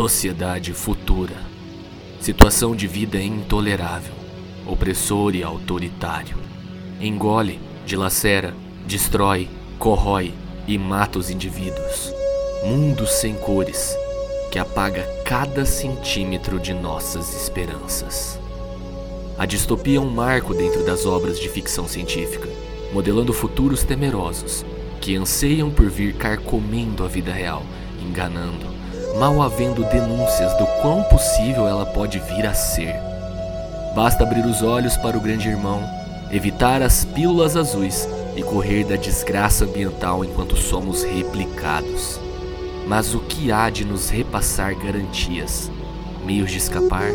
Sociedade futura. Situação de vida intolerável, opressor e autoritário. Engole, dilacera, destrói, corrói e mata os indivíduos. Mundo sem cores, que apaga cada centímetro de nossas esperanças. A distopia é um marco dentro das obras de ficção científica, modelando futuros temerosos que anseiam por vir carcomendo a vida real, enganando, mal havendo denúncias do quão possível ela pode vir a ser. Basta abrir os olhos para o grande irmão, evitar as pílulas azuis e correr da desgraça ambiental enquanto somos replicados. Mas o que há de nos repassar garantias? Meios de escapar?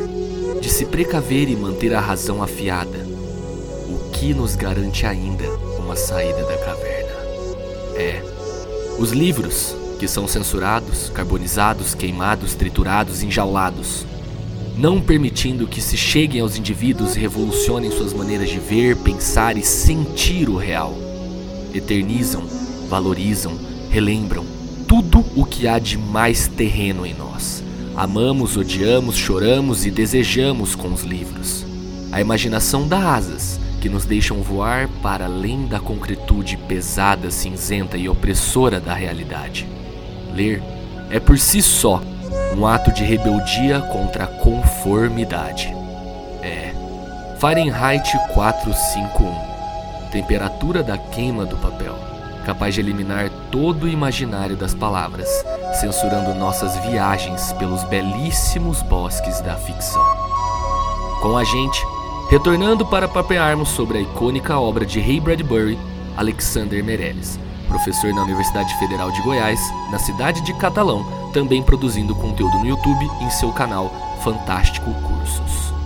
De se precaver e manter a razão afiada? O que nos garante ainda uma saída da caverna? É. Os livros, que são censurados, carbonizados, queimados, triturados, enjaulados, não permitindo que se cheguem aos indivíduos e revolucionem suas maneiras de ver, pensar e sentir o real. Eternizam, valorizam, relembram tudo o que há de mais terreno em nós. Amamos, odiamos, choramos e desejamos com os livros. A imaginação dá asas que nos deixam voar para além da concretude pesada, cinzenta e opressora da realidade. Ler é por si só um ato de rebeldia contra a conformidade. É Fahrenheit 451 temperatura da queima do papel, capaz de eliminar todo o imaginário das palavras, censurando nossas viagens pelos belíssimos bosques da ficção. Com a gente, Retornando para papearmos sobre a icônica obra de Ray Bradbury, Alexander Meirelles, professor na Universidade Federal de Goiás, na cidade de Catalão, também produzindo conteúdo no YouTube em seu canal Fantástico Cursos.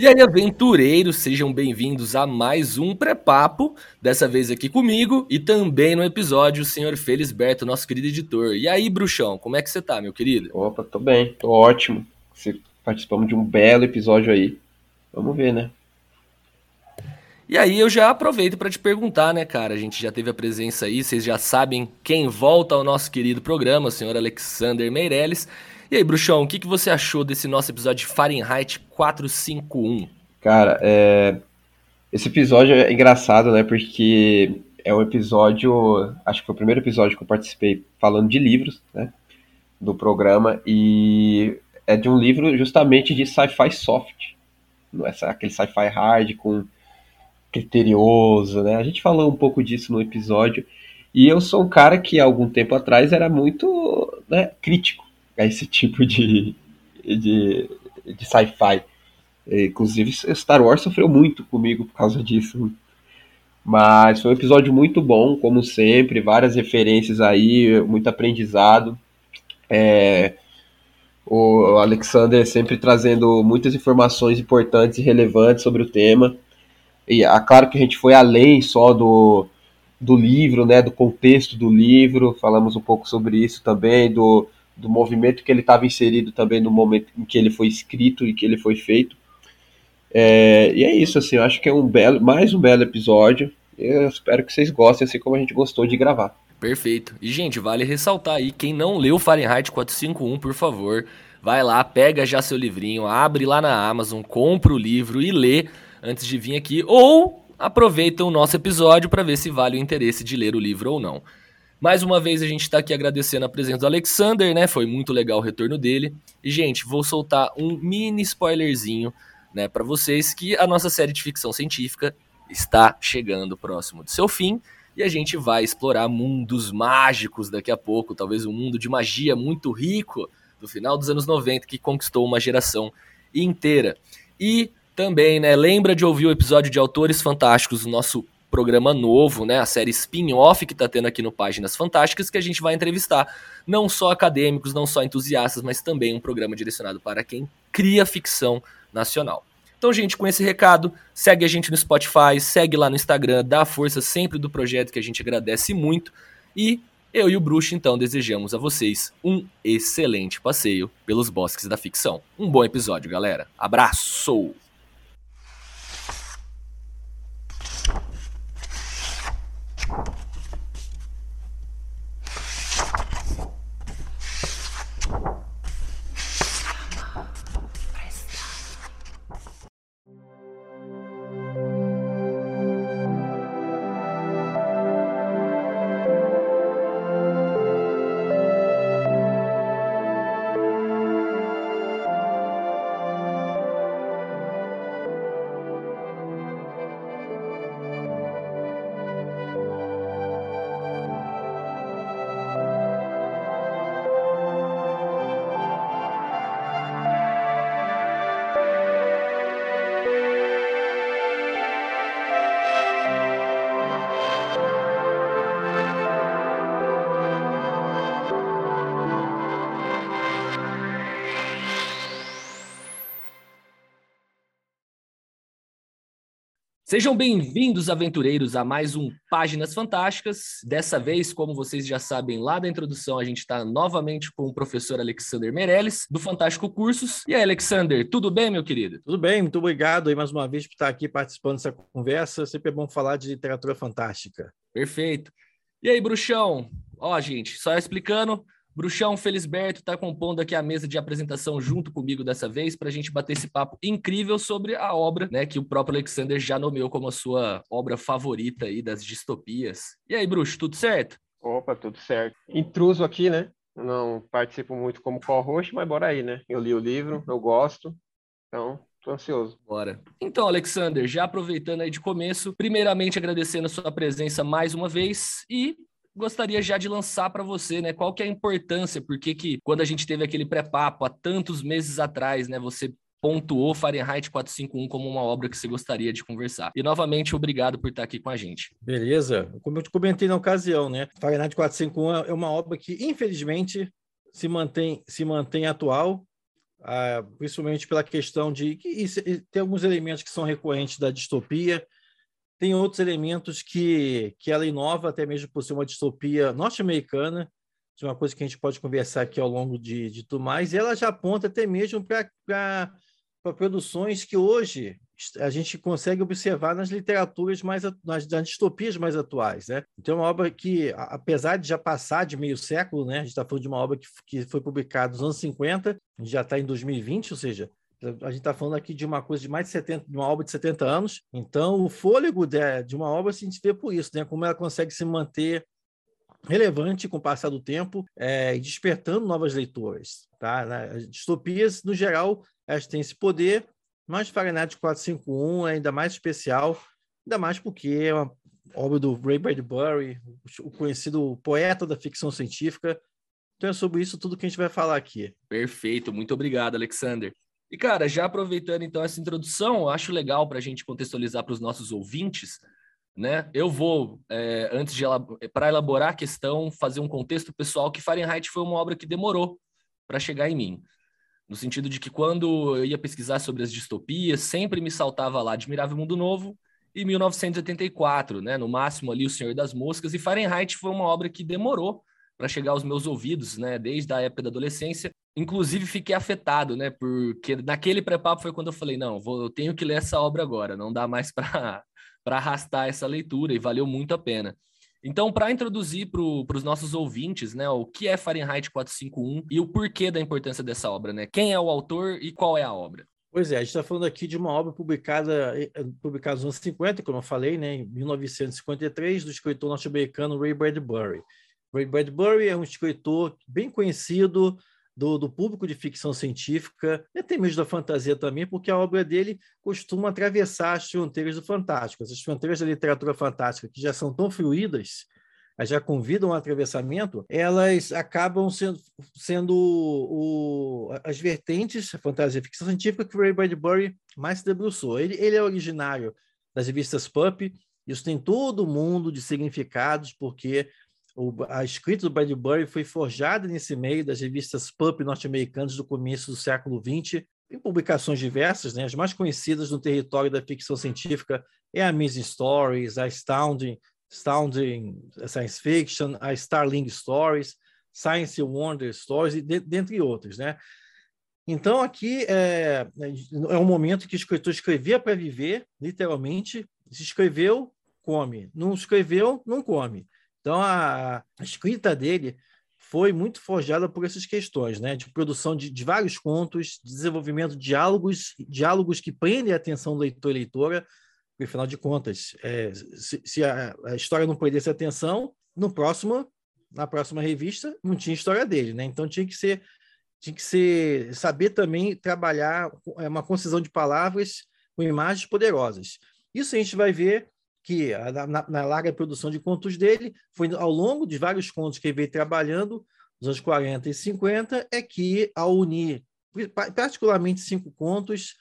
E aí, aventureiros, sejam bem-vindos a mais um pré-papo, dessa vez aqui comigo e também no episódio o senhor Felisberto, nosso querido editor. E aí, bruxão, como é que você tá, meu querido? Opa, tô bem, tô ótimo. Participamos de um belo episódio aí. Vamos ver, né? E aí eu já aproveito para te perguntar, né, cara? A gente já teve a presença aí, vocês já sabem quem volta ao nosso querido programa, o senhor Alexander Meirelles. E aí, Bruxão, o que, que você achou desse nosso episódio de Fahrenheit 451? Cara, é... esse episódio é engraçado, né? Porque é um episódio, acho que foi o primeiro episódio que eu participei falando de livros, né? Do programa, e é de um livro justamente de sci-fi soft. Não é aquele sci-fi hard com criterioso, né? A gente falou um pouco disso no episódio. E eu sou um cara que algum tempo atrás era muito né, crítico a esse tipo de, de, de sci-fi. Inclusive, Star Wars sofreu muito comigo por causa disso. Mas foi um episódio muito bom, como sempre, várias referências aí, muito aprendizado. É, o Alexander sempre trazendo muitas informações importantes e relevantes sobre o tema. E é claro que a gente foi além só do, do livro, né, do contexto do livro, falamos um pouco sobre isso também, do, do movimento que ele estava inserido também no momento em que ele foi escrito e que ele foi feito. É, e é isso, assim, eu acho que é um belo, mais um belo episódio. Eu espero que vocês gostem, assim como a gente gostou de gravar. Perfeito. E, gente, vale ressaltar aí, quem não leu Fahrenheit 451, por favor, vai lá, pega já seu livrinho, abre lá na Amazon, compra o livro e lê antes de vir aqui, ou aproveita o nosso episódio para ver se vale o interesse de ler o livro ou não. Mais uma vez a gente está aqui agradecendo a presença do Alexander, né? Foi muito legal o retorno dele. E, gente, vou soltar um mini spoilerzinho, né, para vocês que a nossa série de ficção científica está chegando próximo do seu fim e a gente vai explorar mundos mágicos daqui a pouco, talvez um mundo de magia muito rico do final dos anos 90 que conquistou uma geração inteira. E também, né, lembra de ouvir o episódio de Autores Fantásticos, o nosso programa novo, né, a série spin-off que está tendo aqui no Páginas Fantásticas, que a gente vai entrevistar não só acadêmicos, não só entusiastas, mas também um programa direcionado para quem cria ficção nacional. Então, gente, com esse recado, segue a gente no Spotify, segue lá no Instagram, dá força sempre do projeto que a gente agradece muito. E Eu e o Bruxo, então, desejamos a vocês um excelente passeio pelos bosques da ficção. Um bom episódio, galera. Abraço! Sejam bem-vindos, aventureiros, a mais um Páginas Fantásticas. Dessa vez, como vocês já sabem lá da introdução, a gente está novamente com o professor Alexander Meirelles, do Fantástico Cursos. E aí, Alexander, tudo bem, meu querido? Tudo bem, muito obrigado aí mais uma vez por estar aqui participando dessa conversa. Sempre é bom falar de literatura fantástica. Perfeito. E aí, bruxão? Ó, gente, só explicando, Bruxão Felisberto está compondo aqui a mesa de apresentação junto comigo dessa vez para a gente bater esse papo incrível sobre a obra, né, que o próprio Alexander já nomeou como a sua obra favorita aí das distopias. E aí, Bruxo, tudo certo? Opa, tudo certo. Intruso aqui, né? Não participo muito como co-host, mas bora aí, né? Eu li o livro, eu gosto, então Tô ansioso. Bora. Então, Alexander, já aproveitando aí de começo, primeiramente agradecendo a sua presença mais uma vez e gostaria já de lançar para você, né? Qual que é a importância? Porque que quando a gente teve aquele pré-papo há tantos meses atrás, né? Você pontuou Fahrenheit 451 como uma obra que você gostaria de conversar. E novamente, obrigado por estar aqui com a gente. Beleza. Como eu te comentei na ocasião, né? Fahrenheit 451 é uma obra que, infelizmente, se mantém, se mantém atual, ah, principalmente pela questão de que tem alguns elementos que são recorrentes da distopia, tem outros elementos que, que ela inova, até mesmo por ser uma distopia norte-americana, de uma coisa que a gente pode conversar aqui ao longo de, de tudo mais, e ela já aponta até mesmo para produções que hoje a gente consegue observar nas literaturas mais nas, nas distopias mais atuais, né? Então, é uma obra que, apesar de já passar de meio século, né? A gente está falando de uma obra que, que foi publicada nos anos 50, a gente já está em 2020, ou seja, a gente está falando aqui de uma coisa de mais de 70, de uma obra de 70 anos. Então, o fôlego de, de uma obra se gente vê por isso, né? Como ela consegue se manter relevante com o passar do tempo é, e despertando novas leitoras. Tá? As distopias, no geral, elas têm esse poder, mas Fahrenheit 451 é ainda mais especial, ainda mais porque é uma obra do Ray Bradbury, o conhecido poeta da ficção científica. Então é sobre isso tudo que a gente vai falar aqui. Perfeito, muito obrigado, Alexander. E, cara, já aproveitando então essa introdução, acho legal para a gente contextualizar para os nossos ouvintes, né? Eu vou, é, antes de para elaborar a questão, fazer um contexto pessoal que Fahrenheit foi uma obra que demorou para chegar em mim. No sentido de que quando eu ia pesquisar sobre as distopias, sempre me saltava lá Admirável Mundo Novo e 1984, né? No máximo ali O Senhor das Moscas, e Fahrenheit foi uma obra que demorou para chegar aos meus ouvidos, né? Desde a época da adolescência. Inclusive, fiquei afetado, né? Porque naquele pré-papo foi quando eu falei: não, vou, eu tenho que ler essa obra agora, não dá mais para arrastar essa leitura, e valeu muito a pena. Então, para introduzir para os nossos ouvintes, né, o que é Fahrenheit 451 e o porquê da importância dessa obra, né? Quem é o autor e qual é a obra? Pois é, a gente está falando aqui de uma obra publicada, eh, publicada nos anos 50, como eu falei, né, em 1953, do escritor norte-americano Ray Bradbury. Ray Bradbury é um escritor bem conhecido do, do, público de ficção científica, e até mesmo da fantasia também, porque a obra dele costuma atravessar as fronteiras do fantástico. As fronteiras da literatura fantástica, que já são tão fluídas, já convidam ao atravessamento, elas acabam sendo, sendo o, as vertentes, a fantasia e ficção científica que o Ray Bradbury mais se debruçou. Ele, ele é originário das revistas Pulp, isso tem todo mundo de significados, porque o, a escrita do Bradbury foi forjada nesse meio das revistas pulp norte-americanas do começo do século XX, em publicações diversas, né? as mais conhecidas no território da ficção científica é a Amazing Stories, a Astounding, Astounding Science Fiction, a Starling Stories, Science Wonder Stories, e de, dentre outros, né? Então, aqui é, é um momento que o escritor escrevia para viver, literalmente, se escreveu, come, não escreveu, não come. Então, a, a escrita dele foi muito forjada por essas questões, né? De produção de, de vários contos, desenvolvimento de diálogos, diálogos que prendem a atenção do leitor e leitora, porque, afinal de contas, é, se, se a, a, história não prendesse atenção, no próximo, na próxima revista, não tinha história dele, né? Então tinha que ser, tinha que ser, saber também trabalhar é, uma concisão de palavras com imagens poderosas. Isso a gente vai ver que na, na, larga produção de contos dele, foi ao longo de vários contos que ele veio trabalhando, nos anos 40 e 50, é que, ao unir particularmente cinco contos,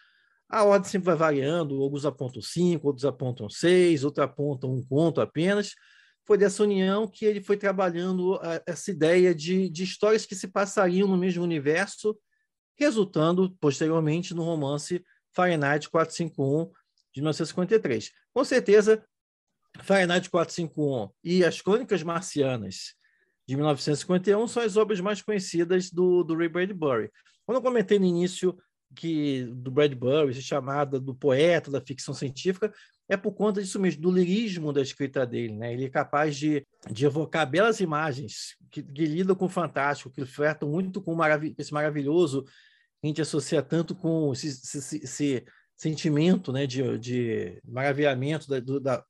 a ordem sempre vai variando, alguns apontam cinco, outros apontam seis, outros apontam um conto apenas. Foi dessa união que ele foi trabalhando essa ideia de, de histórias que se passariam no mesmo universo, resultando posteriormente no romance Fahrenheit 451, de 1953. Com certeza, Fahrenheit 451 e As Crônicas Marcianas, de 1951, são as obras mais conhecidas do, do Ray Bradbury. Quando eu comentei no início que do Bradbury, chamada do poeta da ficção científica, é por conta disso mesmo, do lirismo da escrita dele. Né? Ele é capaz de, de evocar belas imagens que, que lidam com o fantástico, que flertam muito com marav esse maravilhoso, que a gente associa tanto com esse, esse, esse sentimento né, de, de maravilhamento da, do, da,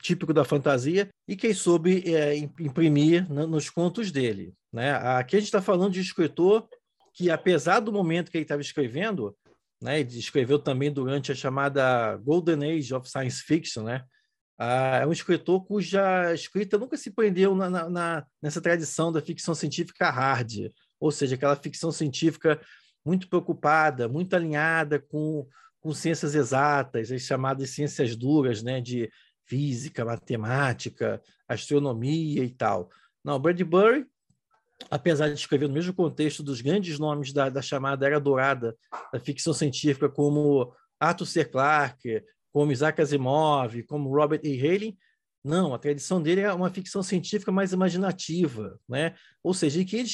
típico da fantasia e que ele soube é, imprimir nos contos dele. Né? Aqui a gente está falando de escritor que, apesar do momento que ele estava escrevendo, né, ele escreveu também durante a chamada Golden Age of Science Fiction, né? Ah, é um escritor cuja escrita nunca se prendeu na, na, nessa tradição da ficção científica hard, ou seja, aquela ficção científica muito preocupada, muito alinhada com com ciências exatas, as chamadas ciências duras, né, de física, matemática, astronomia e tal. Não, Bradbury, apesar de escrever no mesmo contexto dos grandes nomes da, da chamada Era Dourada da ficção científica, como Arthur C. Clarke, como Isaac Asimov, como Robert E. Halley, não, a tradição dele é uma ficção científica mais imaginativa, né? Ou seja, ele queria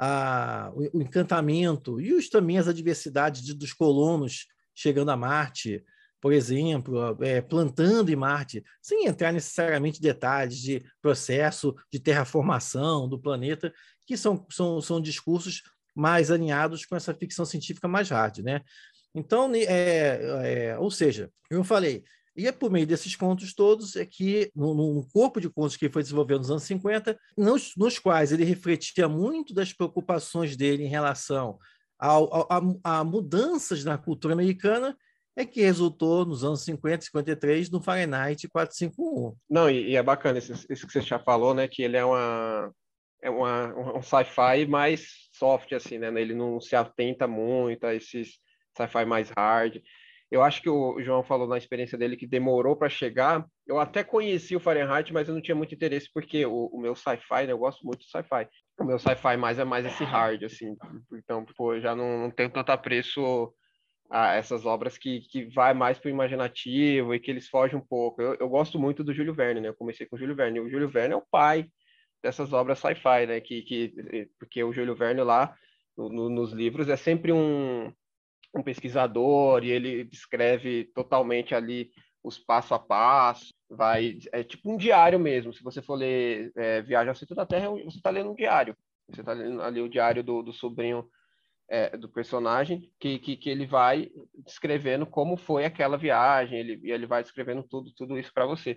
a, o, o, encantamento e os, também as adversidades de, dos colonos chegando a Marte, por exemplo, é, plantando em Marte, sem entrar necessariamente em detalhes de processo de terraformação do planeta, que são, são, são discursos mais alinhados com essa ficção científica mais hard, né? Então, é, é, ou seja, eu falei, e é por meio desses contos todos é que, num corpo de contos que foi desenvolvendo nos anos 50, nos, nos quais ele refletia muito das preocupações dele em relação ao, ao, a, a, mudanças na cultura americana, é que resultou nos anos 50 e 53 no Fahrenheit 451. Não, e, e é bacana isso, isso, que você já falou, né? Que ele é uma é uma, um sci-fi mais soft, assim, né? Ele não se atenta muito a esses sci-fi mais hard. Eu acho que o João falou na experiência dele que demorou para chegar. Eu até conheci o Fahrenheit, mas eu não tinha muito interesse porque o, o meu sci-fi, né, eu gosto muito de sci-fi. O meu sci-fi mais é mais esse hard, assim. Então, pô, já não, não tenho tanto apreço a essas obras que, que vai mais para o imaginativo e que eles fogem um pouco. Eu, eu gosto muito do Júlio Verne, né? Eu comecei com o Júlio Verne. O Júlio Verne é o pai dessas obras sci-fi, né? Que, que, porque o Júlio Verne lá no, nos livros é sempre um um pesquisador e ele descreve totalmente ali os passo a passo, vai é tipo um diário mesmo. Se você for ler é, Viagem ao Centro da Terra, você está lendo um diário. Você está lendo ali o diário do, do sobrinho é, do personagem, que, que, que, ele vai descrevendo como foi aquela viagem, ele, ele vai descrevendo tudo, tudo isso para você.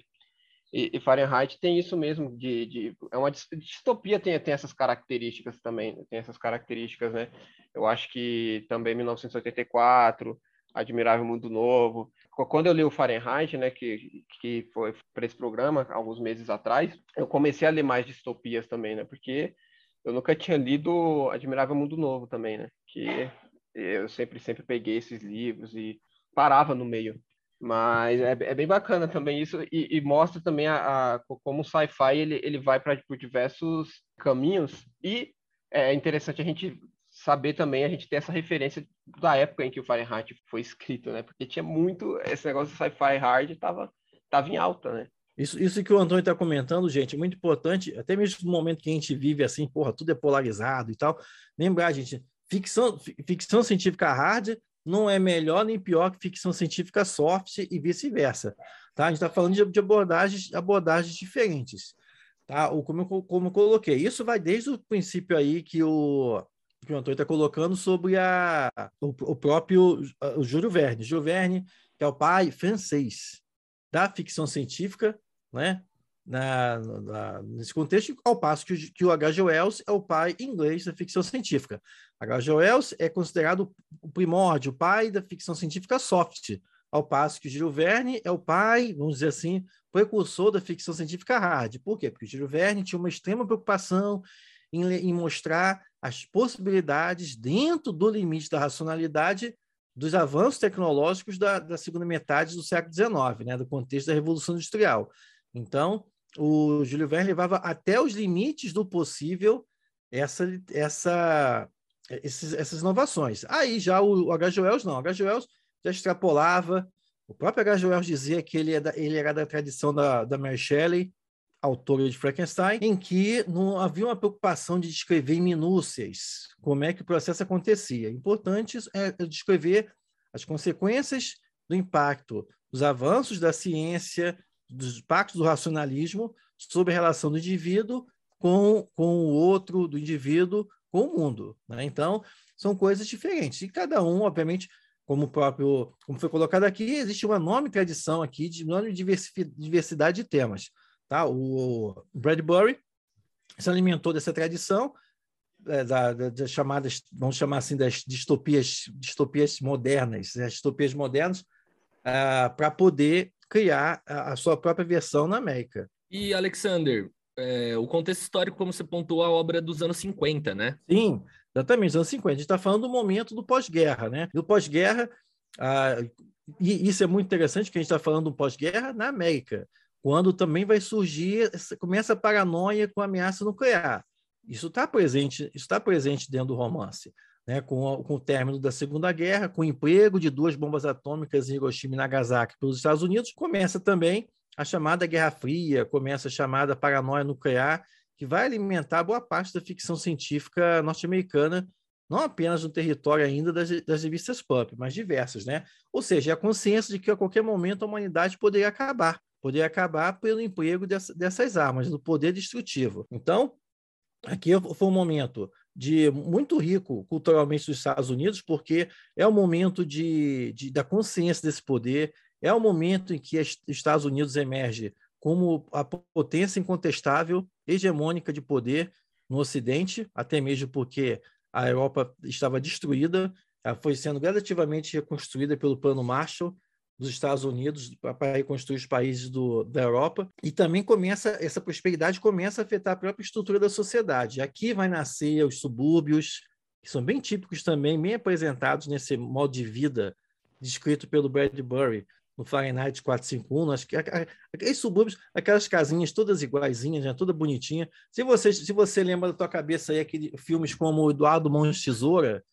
E, e, Fahrenheit tem isso mesmo, de, de, é uma distopia, tem, tem essas características também, tem essas características, né? Eu acho que também 1984, Admirável Mundo Novo. Quando eu li o Fahrenheit, né, que, que foi para esse programa, alguns meses atrás, eu comecei a ler mais distopias também, né? Porque eu nunca tinha lido Admirável Mundo Novo também, né? Que eu sempre, sempre peguei esses livros e parava no meio. Mas é, é bem bacana também isso e, e mostra também a, a como o sci-fi ele, ele vai para por diversos caminhos e é interessante a gente saber também, a gente ter essa referência da época em que o Fahrenheit foi escrito, né? Porque tinha muito esse negócio de sci-fi hard estava tava em alta, né? Isso, isso que o Antônio está comentando, gente, é muito importante, até mesmo no momento que a gente vive assim, porra, tudo é polarizado e tal. Lembrar, gente, ficção, ficção científica hard não é melhor nem pior que ficção científica soft e vice-versa. Tá? A gente está falando de, abordagens, abordagens diferentes. Tá? O, como, eu, como eu coloquei, isso vai desde o princípio aí que o, que o Antônio está colocando sobre a, o, o próprio o Júlio Verne. Júlio Verne, que é o pai francês da ficção científica, né? Na, na, nesse contexto, ao passo que, que o H.G. Wells é o pai inglês da ficção científica. H.G. Wells é considerado o primórdio, o pai da ficção científica soft, ao passo que o Verne é o pai, vamos dizer assim, precursor da ficção científica hard. Por quê? Porque o Gil Verne tinha uma extrema preocupação em, em mostrar as possibilidades dentro do limite da racionalidade dos avanços tecnológicos da, da segunda metade do século XIX, né, do contexto da Revolução Industrial. Então, o Júlio Verne levava até os limites do possível essa, essa, esses, essas inovações. Aí já o, o H. Wells não, o H. Wells já extrapolava. O próprio H. Wells dizia que ele, é da, ele era da tradição da, da Mary Shelley, autora de Frankenstein, em que não havia uma preocupação de descrever em minúcias como é que o processo acontecia. Importante é descrever as consequências do impacto dos avanços da ciência, dos impactos do racionalismo sobre a relação do indivíduo com, com o outro, do indivíduo com o mundo. Né? Então, são coisas diferentes. E cada um, obviamente, como próprio, como foi colocado aqui, existe uma enorme tradição aqui de enorme diversidade de temas. Tá? O Bradbury se alimentou dessa tradição, é, da, da, das chamadas, vamos chamar assim, das distopias, distopias modernas, as distopias modernas, ah, para poder criar a, a, sua própria versão na América. E, Alexander, é, o contexto histórico, como você pontuou, a obra é dos anos 50, né? Sim, exatamente, anos 50. A gente está falando do momento do pós-guerra, né? Do pós-guerra, ah, e isso é muito interessante, que a gente está falando do pós-guerra na América quando também vai surgir, começa a paranoia com a ameaça nuclear. Isso está presente, está presente dentro do romance, né? com, com o término da Segunda Guerra, com o emprego de duas bombas atômicas em Hiroshima e Nagasaki pelos Estados Unidos, começa também a chamada Guerra Fria, começa a chamada paranoia nuclear, que vai alimentar boa parte da ficção científica norte-americana, não apenas no território ainda das, das revistas pulp, mas diversas, né? Ou seja, a consciência de que a qualquer momento a humanidade poderia acabar poder acabar pelo emprego dessa, dessas armas, do poder destrutivo. Então, aqui foi um momento de muito rico culturalmente dos Estados Unidos, porque é o momento de, de, da consciência desse poder, é o momento em que os Estados Unidos emerge como a potência incontestável, hegemônica de poder no Ocidente, até mesmo porque a Europa estava destruída, foi sendo gradativamente reconstruída pelo Plano Marshall, dos Estados Unidos para reconstruir os países do, da Europa e também começa essa prosperidade começa a afetar a própria estrutura da sociedade. Aqui vai nascer os subúrbios que são bem típicos também, bem apresentados nesse modo de vida descrito pelo Bradbury no Fahrenheit 451, acho que aqueles subúrbios, aquelas casinhas todas iguaizinhas, né, toda bonitinha. Se você se você lembra da tua cabeça aí aqueles filmes como Eduardo Mãos Tesoura,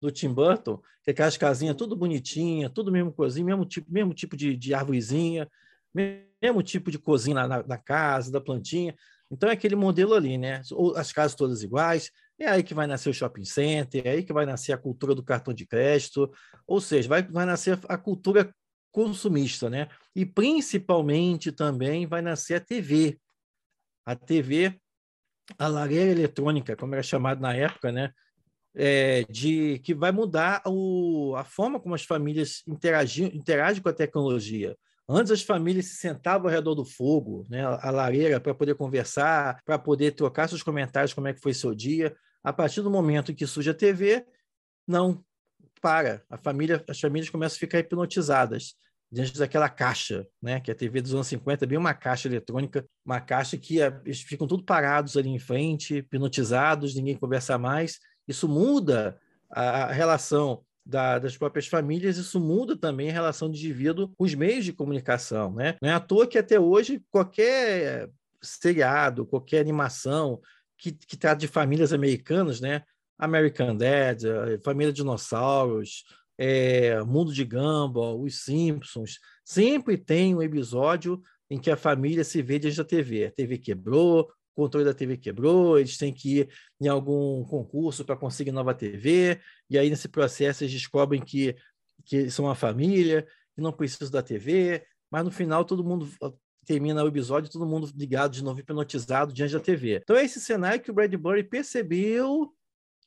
do Tim Burton, que é aquelas casinhas tudo bonitinha, tudo mesmo cozinha, mesmo tipo, mesmo tipo de, de árvorezinha, mesmo tipo de cozinha na, na, casa, da plantinha. Então é aquele modelo ali, né? As casas todas iguais, é aí que vai nascer o shopping center, é aí que vai nascer a cultura do cartão de crédito, ou seja, vai, vai nascer a cultura consumista, né? E principalmente também vai nascer a TV. A TV, a lareira eletrônica, como era chamado na época, né? É, de que vai mudar o, a forma como as famílias interagem, interagem com a tecnologia. Antes as famílias se sentavam ao redor do fogo, né, a lareira, para poder conversar, para poder trocar seus comentários, como é que foi seu dia. A partir do momento que surge a TV, não para. A família, as famílias começam a ficar hipnotizadas diante daquela caixa, né? Que a TV dos anos 50 é bem uma caixa eletrônica, uma caixa que é, eles ficam tudo parados ali em frente, hipnotizados, ninguém conversa mais. Isso muda a relação da, das próprias famílias, isso muda também a relação do indivíduo com os meios de comunicação. Né? Não é à toa que até hoje qualquer seriado, qualquer animação que, que trata de famílias americanas, né? American Dad, Família Dinossauros, é, Mundo de Gumball, Os Simpsons, sempre tem um episódio em que a família se vê diante da TV. A TV quebrou, o controle da TV quebrou, eles têm que ir em algum concurso para conseguir nova TV, e aí nesse processo eles descobrem que, que são uma família, que não precisam da TV, mas no final todo mundo termina o episódio, todo mundo ligado de novo, hipnotizado diante da TV. Então é esse cenário que o Bradbury percebeu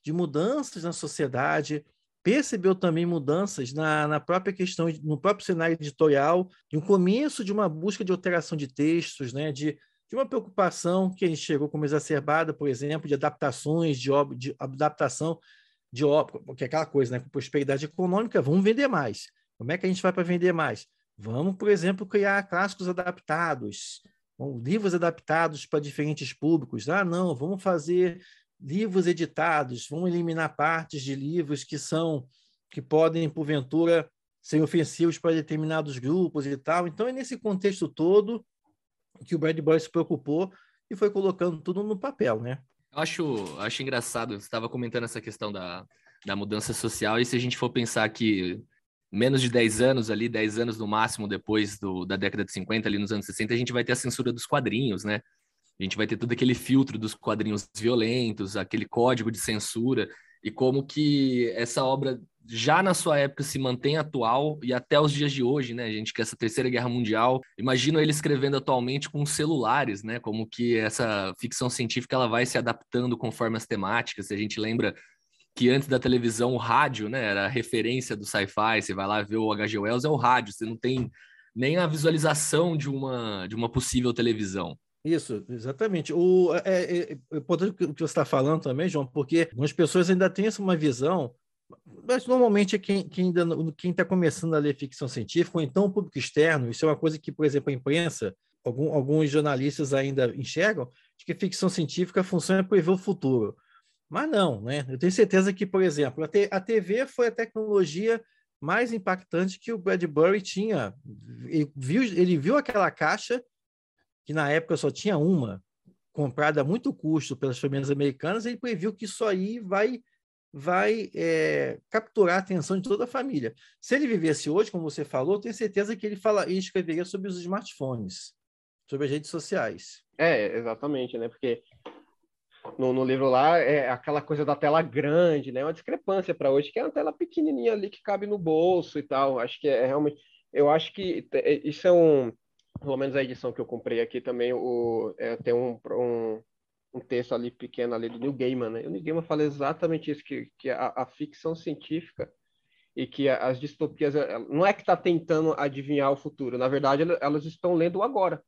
de mudanças na sociedade, percebeu também mudanças na, na própria questão, no próprio cenário editorial, de um começo de uma busca de alteração de textos, né, de, de uma preocupação que a gente chegou como exacerbada, por exemplo, de adaptações, de, de adaptação de obra, porque é aquela coisa, né, com prosperidade econômica, vamos vender mais. Como é que a gente vai para vender mais? Vamos, por exemplo, criar clássicos adaptados, livros adaptados para diferentes públicos. Ah, não, vamos fazer livros editados, vamos eliminar partes de livros que são que podem porventura ser ofensivos para determinados grupos e tal. Então é nesse contexto todo que o Bradbury se preocupou e foi colocando tudo no papel, né? Eu acho, acho engraçado, você estava comentando essa questão da, da mudança social, e se a gente for pensar que menos de 10 anos ali, 10 anos no máximo depois do, da década de 50, ali nos anos 60, a gente vai ter a censura dos quadrinhos, né? A gente vai ter todo aquele filtro dos quadrinhos violentos, aquele código de censura, e como que essa obra já na sua época se mantém atual e até os dias de hoje, né? A gente que essa terceira guerra mundial, imagino ele escrevendo atualmente com celulares, né? Como que essa ficção científica ela vai se adaptando conforme as temáticas. A gente lembra que antes da televisão o rádio, né, era a referência do sci-fi, você vai lá ver o H.G. Wells, é o rádio, você não tem nem a visualização de uma, de uma possível televisão. Isso, exatamente. O, é, é, é o que você está falando também, João, porque algumas pessoas ainda têm uma visão, mas normalmente é quem, quem ainda quem está começando a ler ficção científica, ou então o público externo, isso é uma coisa que, por exemplo, a imprensa, algum, alguns jornalistas ainda enxergam, de que ficção científica funciona prever o futuro. Mas não, né? Eu tenho certeza que, por exemplo, a, TV foi a tecnologia mais impactante que o Bradbury tinha. Ele viu, ele viu aquela caixa, que na época só tinha uma, comprada a muito custo pelas famílias americanas, e ele previu que isso aí vai, vai é, capturar a atenção de toda a família. Se ele vivesse hoje, como você falou, tenho certeza que ele, fala, ele escreveria sobre os smartphones, sobre as redes sociais. É, exatamente, né? Porque no, no, livro lá é aquela coisa da tela grande, né? Uma discrepância para hoje, que é uma tela pequenininha ali que cabe no bolso e tal. Acho que é, é realmente. Eu acho que é, isso é um. Pelo menos a edição que eu comprei aqui também, o, é, tem um, um, um, texto ali pequeno ali do Neil Gaiman, né? O Neil Gaiman fala exatamente isso, que, que a, a ficção científica e que as distopias não é que está tentando adivinhar o futuro, na verdade elas estão lendo agora,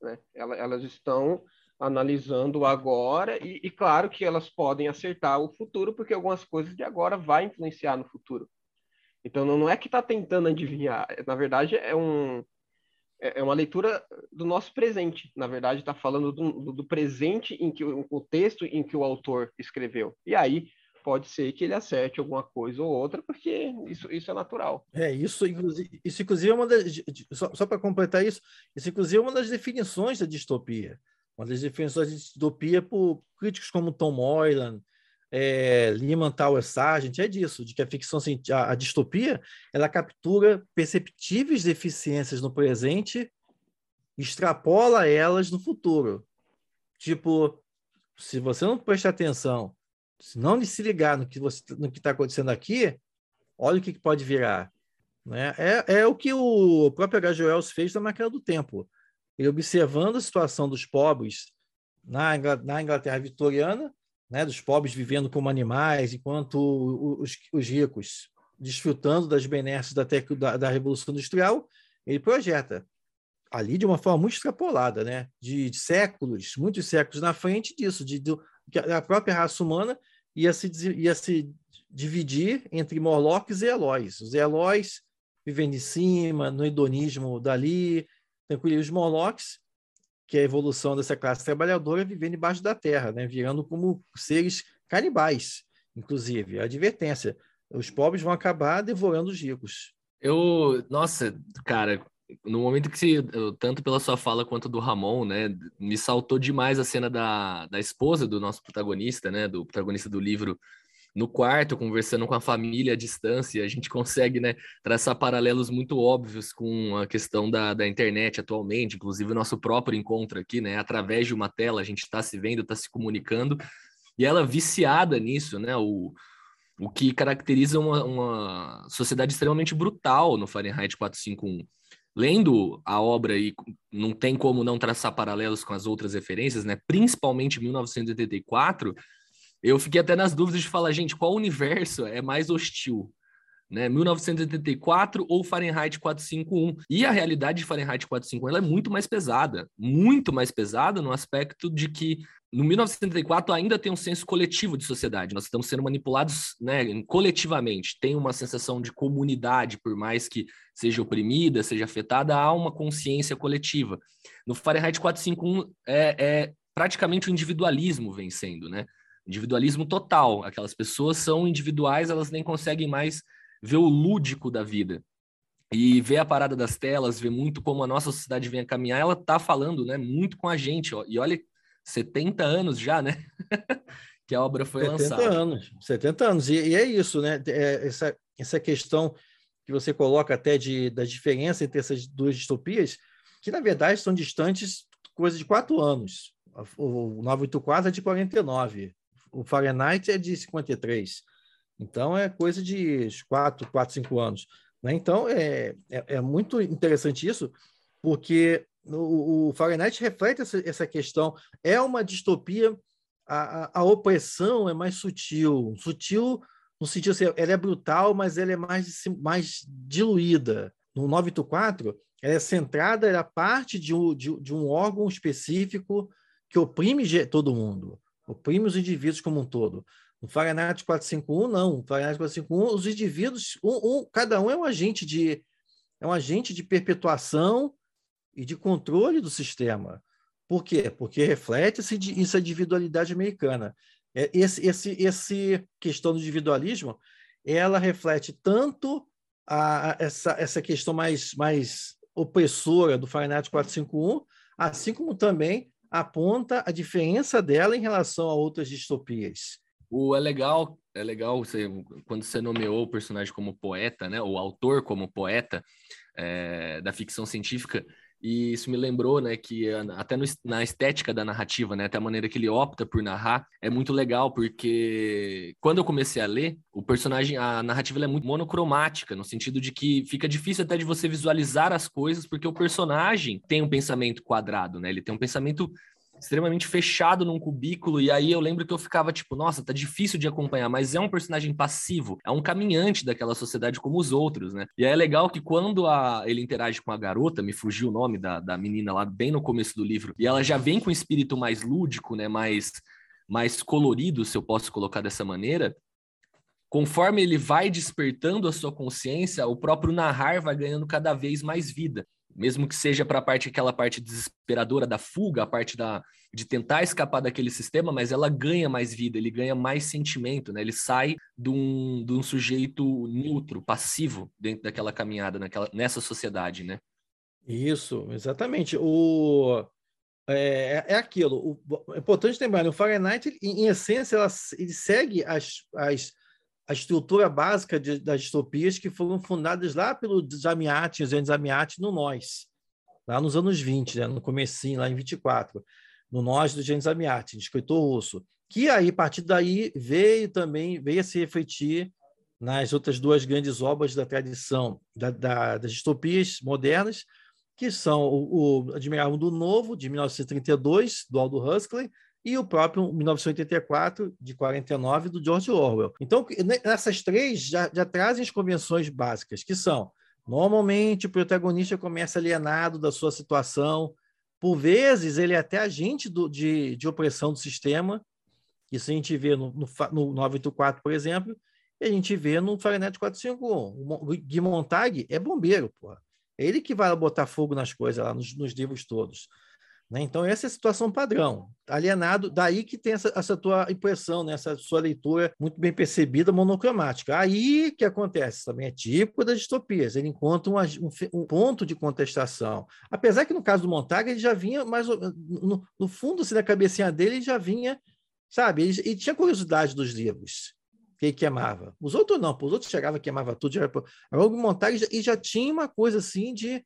né? Elas estão analisando agora e, e, claro que elas podem acertar o futuro porque algumas coisas de agora vai influenciar no futuro. Então não é que está tentando adivinhar, na verdade é um é, é uma leitura do nosso presente. Na verdade está falando do, do, presente em que o texto em que o autor escreveu. E aí pode ser que ele acerte alguma coisa ou outra, porque isso, isso é natural. É, isso inclusive, isso, inclusive é uma das. Só, só para completar isso, isso inclusive é uma das definições da distopia uma das definições de distopia por críticos como Tom Moylan, é, Lehman Tower Sargent, é disso, de que a ficção, a, a distopia, ela captura perceptíveis deficiências no presente, extrapola elas no futuro. Tipo, se você não prestar atenção, se não se ligar no que está acontecendo aqui, olha o que, que pode virar. Né? É, é o que o próprio H.G. Wells fez na Máquina do Tempo ele observando a situação dos pobres na, na Inglaterra vitoriana, né, dos pobres vivendo como animais, enquanto os, os ricos desfrutando das benesses da, da, da, Revolução Industrial, ele projeta ali de uma forma muito extrapolada, né, de, de séculos, muitos séculos na frente disso, de, de, que a própria raça humana ia se, ia se dividir entre Morlocks e Eloys. Os Eloys vivendo em cima, no hedonismo dali, tranquilo. os Morlocks, que é a evolução dessa classe trabalhadora, vivendo embaixo da terra, né? virando como seres canibais, inclusive. A advertência: os pobres vão acabar devorando os ricos. Eu, nossa, cara, no momento que se, tanto pela sua fala quanto do Ramon, né, me saltou demais a cena da, da esposa do nosso protagonista, né, do protagonista do livro no quarto, conversando com a família à distância, a gente consegue né, traçar paralelos muito óbvios com a questão da, da internet atualmente, inclusive o nosso próprio encontro aqui, né? Através de uma tela, a gente está se vendo, está se comunicando, e ela viciada nisso, né? O, o que caracteriza uma, uma sociedade extremamente brutal no Fahrenheit 451 lendo a obra e não tem como não traçar paralelos com as outras referências, né? Principalmente 1984, eu fiquei até nas dúvidas de falar, gente, qual universo é mais hostil? Né, 1984 ou Fahrenheit 451. E a realidade de Fahrenheit 451 ela é muito mais pesada, muito mais pesada no aspecto de que no 1974 ainda tem um senso coletivo de sociedade. Nós estamos sendo manipulados né, coletivamente. Tem uma sensação de comunidade, por mais que seja oprimida, seja afetada, há uma consciência coletiva. No Fahrenheit 451 é, é praticamente o individualismo vencendo, né? Individualismo total. Aquelas pessoas são individuais, elas nem conseguem mais ver o lúdico da vida. E ver a parada das telas, ver muito como a nossa sociedade vem a caminhar, ela tá falando, né, muito com a gente, ó. E olha 70 anos já, né? que a obra foi 70 lançada. 70 anos, 70 anos. E, e, é isso, né? É essa, essa questão que você coloca até de, da diferença entre essas duas distopias, que na verdade são distantes coisa de quatro anos. O 984 é de 49, o Fahrenheit é de 53. Então é coisa de quatro, quatro, cinco anos. Né? Então é, é, é muito interessante isso, porque o, o Fahrenheit reflete essa, essa, questão. É uma distopia, a, a, a, opressão é mais sutil. Sutil no sentido assim, ela é brutal, mas ela é mais, mais diluída. No 984, ela é centrada, ela é parte de um, de, de um órgão específico que oprime todo mundo, oprime os indivíduos como um todo. No Fahrenheit 451, não. No Fahrenheit 451, os indivíduos, um, um, cada um é um agente de é um agente de perpetuação e de controle do sistema. Por quê? Porque reflete essa individualidade americana. É, esse, esse, esse questão do individualismo, ela reflete tanto a, essa, essa questão mais, mais opressora do Fahrenheit 451, assim como também aponta a diferença dela em relação a outras distopias. O é legal, é legal você, quando você nomeou o personagem como poeta, né, o autor como poeta é, da ficção científica, e isso me lembrou, né, que até no, na estética da narrativa, né, até a maneira que ele opta por narrar, é muito legal, porque quando eu comecei a ler, o personagem, a narrativa é muito monocromática, no sentido de que fica difícil até de você visualizar as coisas, porque o personagem tem um pensamento quadrado, né, ele tem um pensamento extremamente fechado num cubículo, e aí eu lembro que eu ficava tipo, nossa, tá difícil de acompanhar, mas é um personagem passivo, é um caminhante daquela sociedade como os outros, né? E aí é legal que quando a, ele interage com a garota, me fugiu o nome da, da menina lá bem no começo do livro, e ela já vem com um espírito mais lúdico, né? Mais, mais colorido, se eu posso colocar dessa maneira, conforme ele vai despertando a sua consciência, o próprio narrar vai ganhando cada vez mais vida mesmo que seja para a parte aquela parte desesperadora da fuga, a parte da de tentar escapar daquele sistema, mas ela ganha mais vida, ele ganha mais sentimento, né? Ele sai de um, de um sujeito neutro, passivo dentro daquela caminhada naquela nessa sociedade, né? Isso, exatamente. O é, é aquilo. O, é importante lembrar, o Fahrenheit, em, em essência, ela, ele segue as, as a estrutura básica de, das distopias que foram fundadas lá pelo Zamiati, Zen Zamiati, no Nós, lá nos anos 20, né, no comecinho, lá em 24, no Nós do James Zamiati, escritor russo, que aí, a partir daí, veio também, veio a se refletir nas outras duas grandes obras da tradição da, da, das distopias modernas, que são o, o Admirável do Novo, de 1932, do Aldo Huxley, e o próprio 1984, de 49, do George Orwell. Então, essas três já, já trazem as convenções básicas, que são, normalmente, o protagonista começa alienado da sua situação, por vezes ele é até agente do, de, de opressão do sistema, isso a gente vê no, no, no 984, por exemplo, e a gente vê no Fahrenheit 451. O Guy Montag é bombeiro, porra. É ele que vai botar fogo nas coisas lá, nos, nos livros todos. Né? Então, essa é a situação padrão. Alienado, daí que tem essa, essa tua impressão, né? essa sua leitura muito bem percebida, monocromática. Aí que acontece, também é típico das distopias. Ele encontra um, um, um ponto de contestação. Apesar que no caso do Montag, ele já vinha mais no, no fundo assim, da cabecinha dele, ele já vinha, sabe? Ele, tinha curiosidade dos livros. que ele queimava. Os outros não, os outros chegavam queimava tudo. Já, agora o Montag e já tinha uma coisa assim de,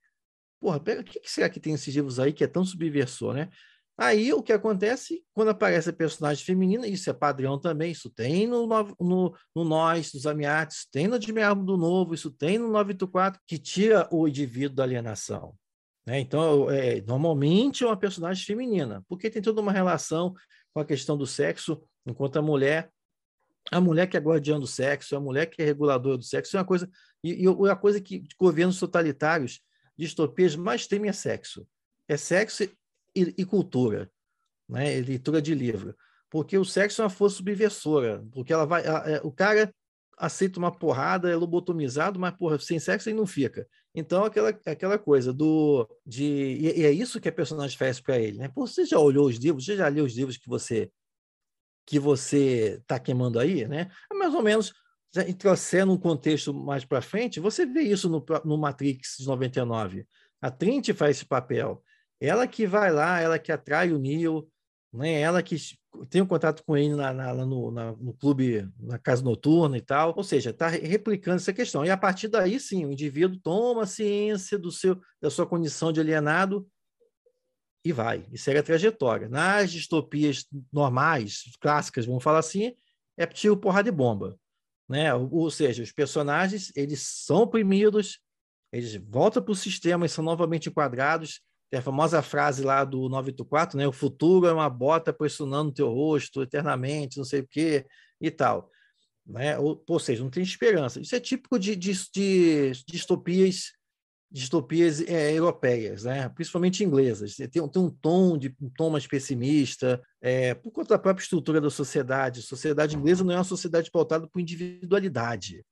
porra, pega, o que, que será que tem esses livros aí que é tão subversor, né? Aí o que acontece quando aparece a personagem feminina, isso é padrão também, isso tem no, no, no Nós, nos Amiates, tem no Admirável do Novo, isso tem no 984, que tira o indivíduo da alienação. Né? Então, é, normalmente é uma personagem feminina, porque tem toda uma relação com a questão do sexo, enquanto a mulher, a mulher que é guardiã do sexo, a mulher que é reguladora do sexo, é uma coisa, e, e a coisa que governos totalitários, distopias mais temem é sexo. É sexo e, e cultura, né? E leitura de livro. Porque o sexo é uma força subversora, porque ela vai, é, o cara aceita uma porrada, é lobotomizado, mas porra, sem sexo ele não fica. Então, aquela, aquela coisa do. De, e, e é isso que a personagem faz para ele. Né? Pô, você já olhou os livros? Você já leu os livros que você que você está queimando aí? Né? É mais ou menos, trouxendo um contexto mais para frente, você vê isso no, no Matrix de 99. A Trinity faz esse papel. Ela que vai lá, ela que atrai o Neo, né? ela que tem um contato com ele na, na, no, na, no clube, na casa noturna e tal. Ou seja, está replicando essa questão. E a partir daí, sim, o indivíduo toma ciência do seu, da sua condição de alienado e vai, e segue a trajetória. Nas distopias normais, clássicas, vamos falar assim, é tiro, porrada de bomba. Né? Ou, seja, os personagens eles são oprimidos, eles voltam para o sistema e são novamente enquadrados, tem a famosa frase lá do 984, né? O futuro é uma bota pressionando teu rosto eternamente, não sei o quê e tal. Né? Ou, ou seja, não tem esperança. Isso é típico de, de, de distopias, distopias é, europeias, né? principalmente inglesas. Tem, tem um tom de um tom mais pessimista, é, por conta da própria estrutura da sociedade. A sociedade inglesa não é uma sociedade pautada por individualidade.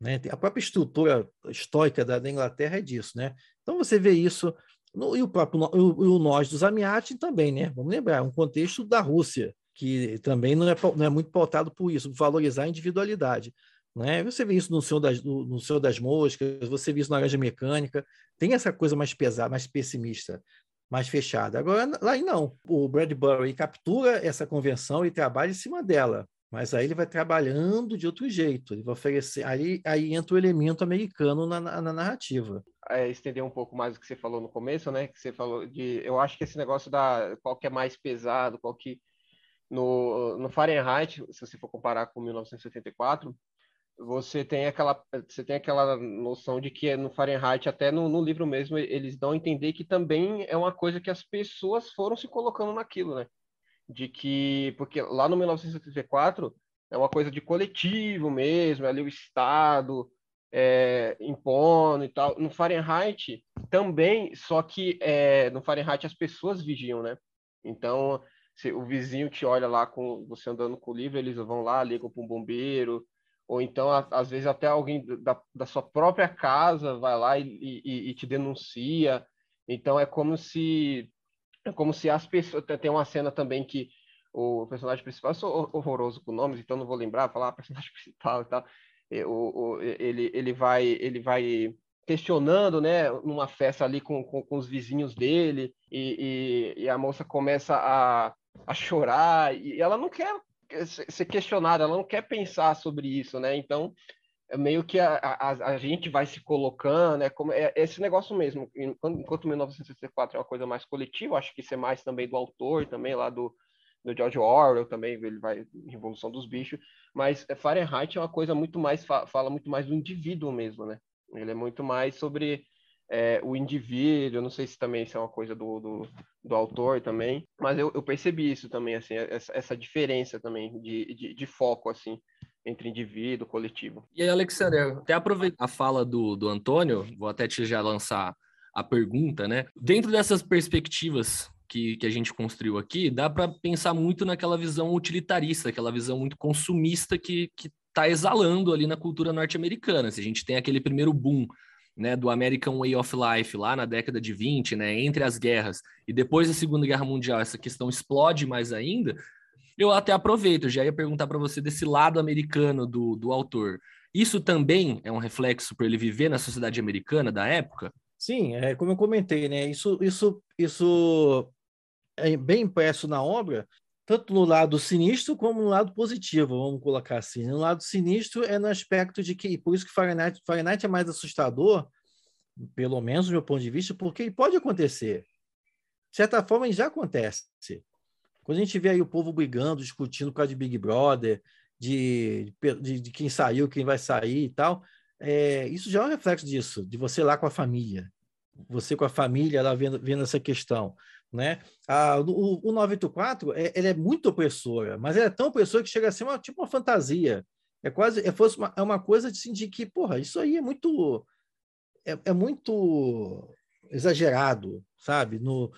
Né? A própria estrutura histórica da, da Inglaterra é disso. Né? Então você vê isso no, e o próprio o, o nós dos Amiati também, né? Vamos lembrar, um contexto da Rússia, que também não é, não é muito pautado por isso, valorizar a individualidade. Né? Você vê isso no Senhor, das, no, Senhor das Moscas, você vê isso na Laranja Mecânica, tem essa coisa mais pesada, mais pessimista, mais fechada. Agora, lá não. O Bradbury captura essa convenção e trabalha em cima dela. Mas aí ele vai trabalhando de outro jeito, ele vai oferecer. Aí, aí entra o elemento americano na, na, na narrativa. É, estender um pouco mais o que você falou no começo, né? Que você falou de. Eu acho que esse negócio da qual que é mais pesado, qual que. No, no Fahrenheit, se você for comparar com 1974, você tem aquela você tem aquela noção de que no Fahrenheit até no, no, livro mesmo eles dão a entender que também é uma coisa que as pessoas foram se colocando naquilo né de que, porque lá no 1974 é uma coisa de coletivo mesmo, é ali o Estado é, impondo e tal. No Fahrenheit também, só que é, no Fahrenheit as pessoas vigiam, né? Então, se o vizinho te olha lá com você andando com o livro, eles vão lá, ligam para um bombeiro, ou então, às vezes, até alguém da, da sua própria casa vai lá e, e, e te denuncia. Então, é como se é como se as pessoas. Tem uma cena também que o personagem principal, eu sou horroroso com nomes, então não vou lembrar, falar personagem principal e tal. O, o, ele, ele, vai, ele vai questionando, né, numa festa ali com, com, com os vizinhos dele, e, e, e, a moça começa a, a chorar, e ela não quer ser questionada, ela não quer pensar sobre isso, né? Então, é meio que a, a, a, gente vai se colocando, é, como, é esse negócio mesmo. Enquanto, enquanto 1964 é uma coisa mais coletiva, acho que isso é mais também do autor, também lá do, do George Orwell também, ele vai Revolução dos Bichos, mas Fahrenheit é uma coisa muito mais, fala muito mais do indivíduo mesmo, né? Ele é muito mais sobre é, o indivíduo, não sei se também isso é uma coisa do, do, do autor também, mas eu, eu, percebi isso também, assim, essa, essa diferença também de, de, de foco, assim, entre indivíduo, coletivo. E aí, Alexander, até aproveitar a fala do, do Antônio, vou até te já lançar a pergunta, né? Dentro dessas perspectivas que, que a gente construiu aqui, dá para pensar muito naquela visão utilitarista, aquela visão muito consumista que está exalando ali na cultura norte-americana. Se a gente tem aquele primeiro boom né, do American Way of Life lá na década de 20, né, entre as guerras, e depois da Segunda Guerra Mundial essa questão explode mais ainda, eu até aproveito, já ia perguntar para você desse lado americano do, do autor. Isso também é um reflexo para ele viver na sociedade americana da época? Sim, é como eu comentei, né? Isso, isso, isso é bem impresso na obra, tanto no lado sinistro como no lado positivo, vamos colocar assim. No lado sinistro é no aspecto de que, por isso que Fahrenheit, Fahrenheit é mais assustador, pelo menos do meu ponto de vista, porque pode acontecer. De certa forma, já acontece. Quando a gente vê aí o povo brigando, discutindo por causa de Big Brother, de, de, de quem saiu, quem vai sair e tal, é, isso já é um reflexo disso, de você lá com a família, você com a família lá vendo, vendo essa questão. Né? A, o, o 984 é, ele é muito opressora, mas é tão opressora que chega a ser uma, tipo uma fantasia. É quase é, fosse uma, é uma coisa assim, de que, porra, isso aí é muito. É, é muito exagerado, sabe? No,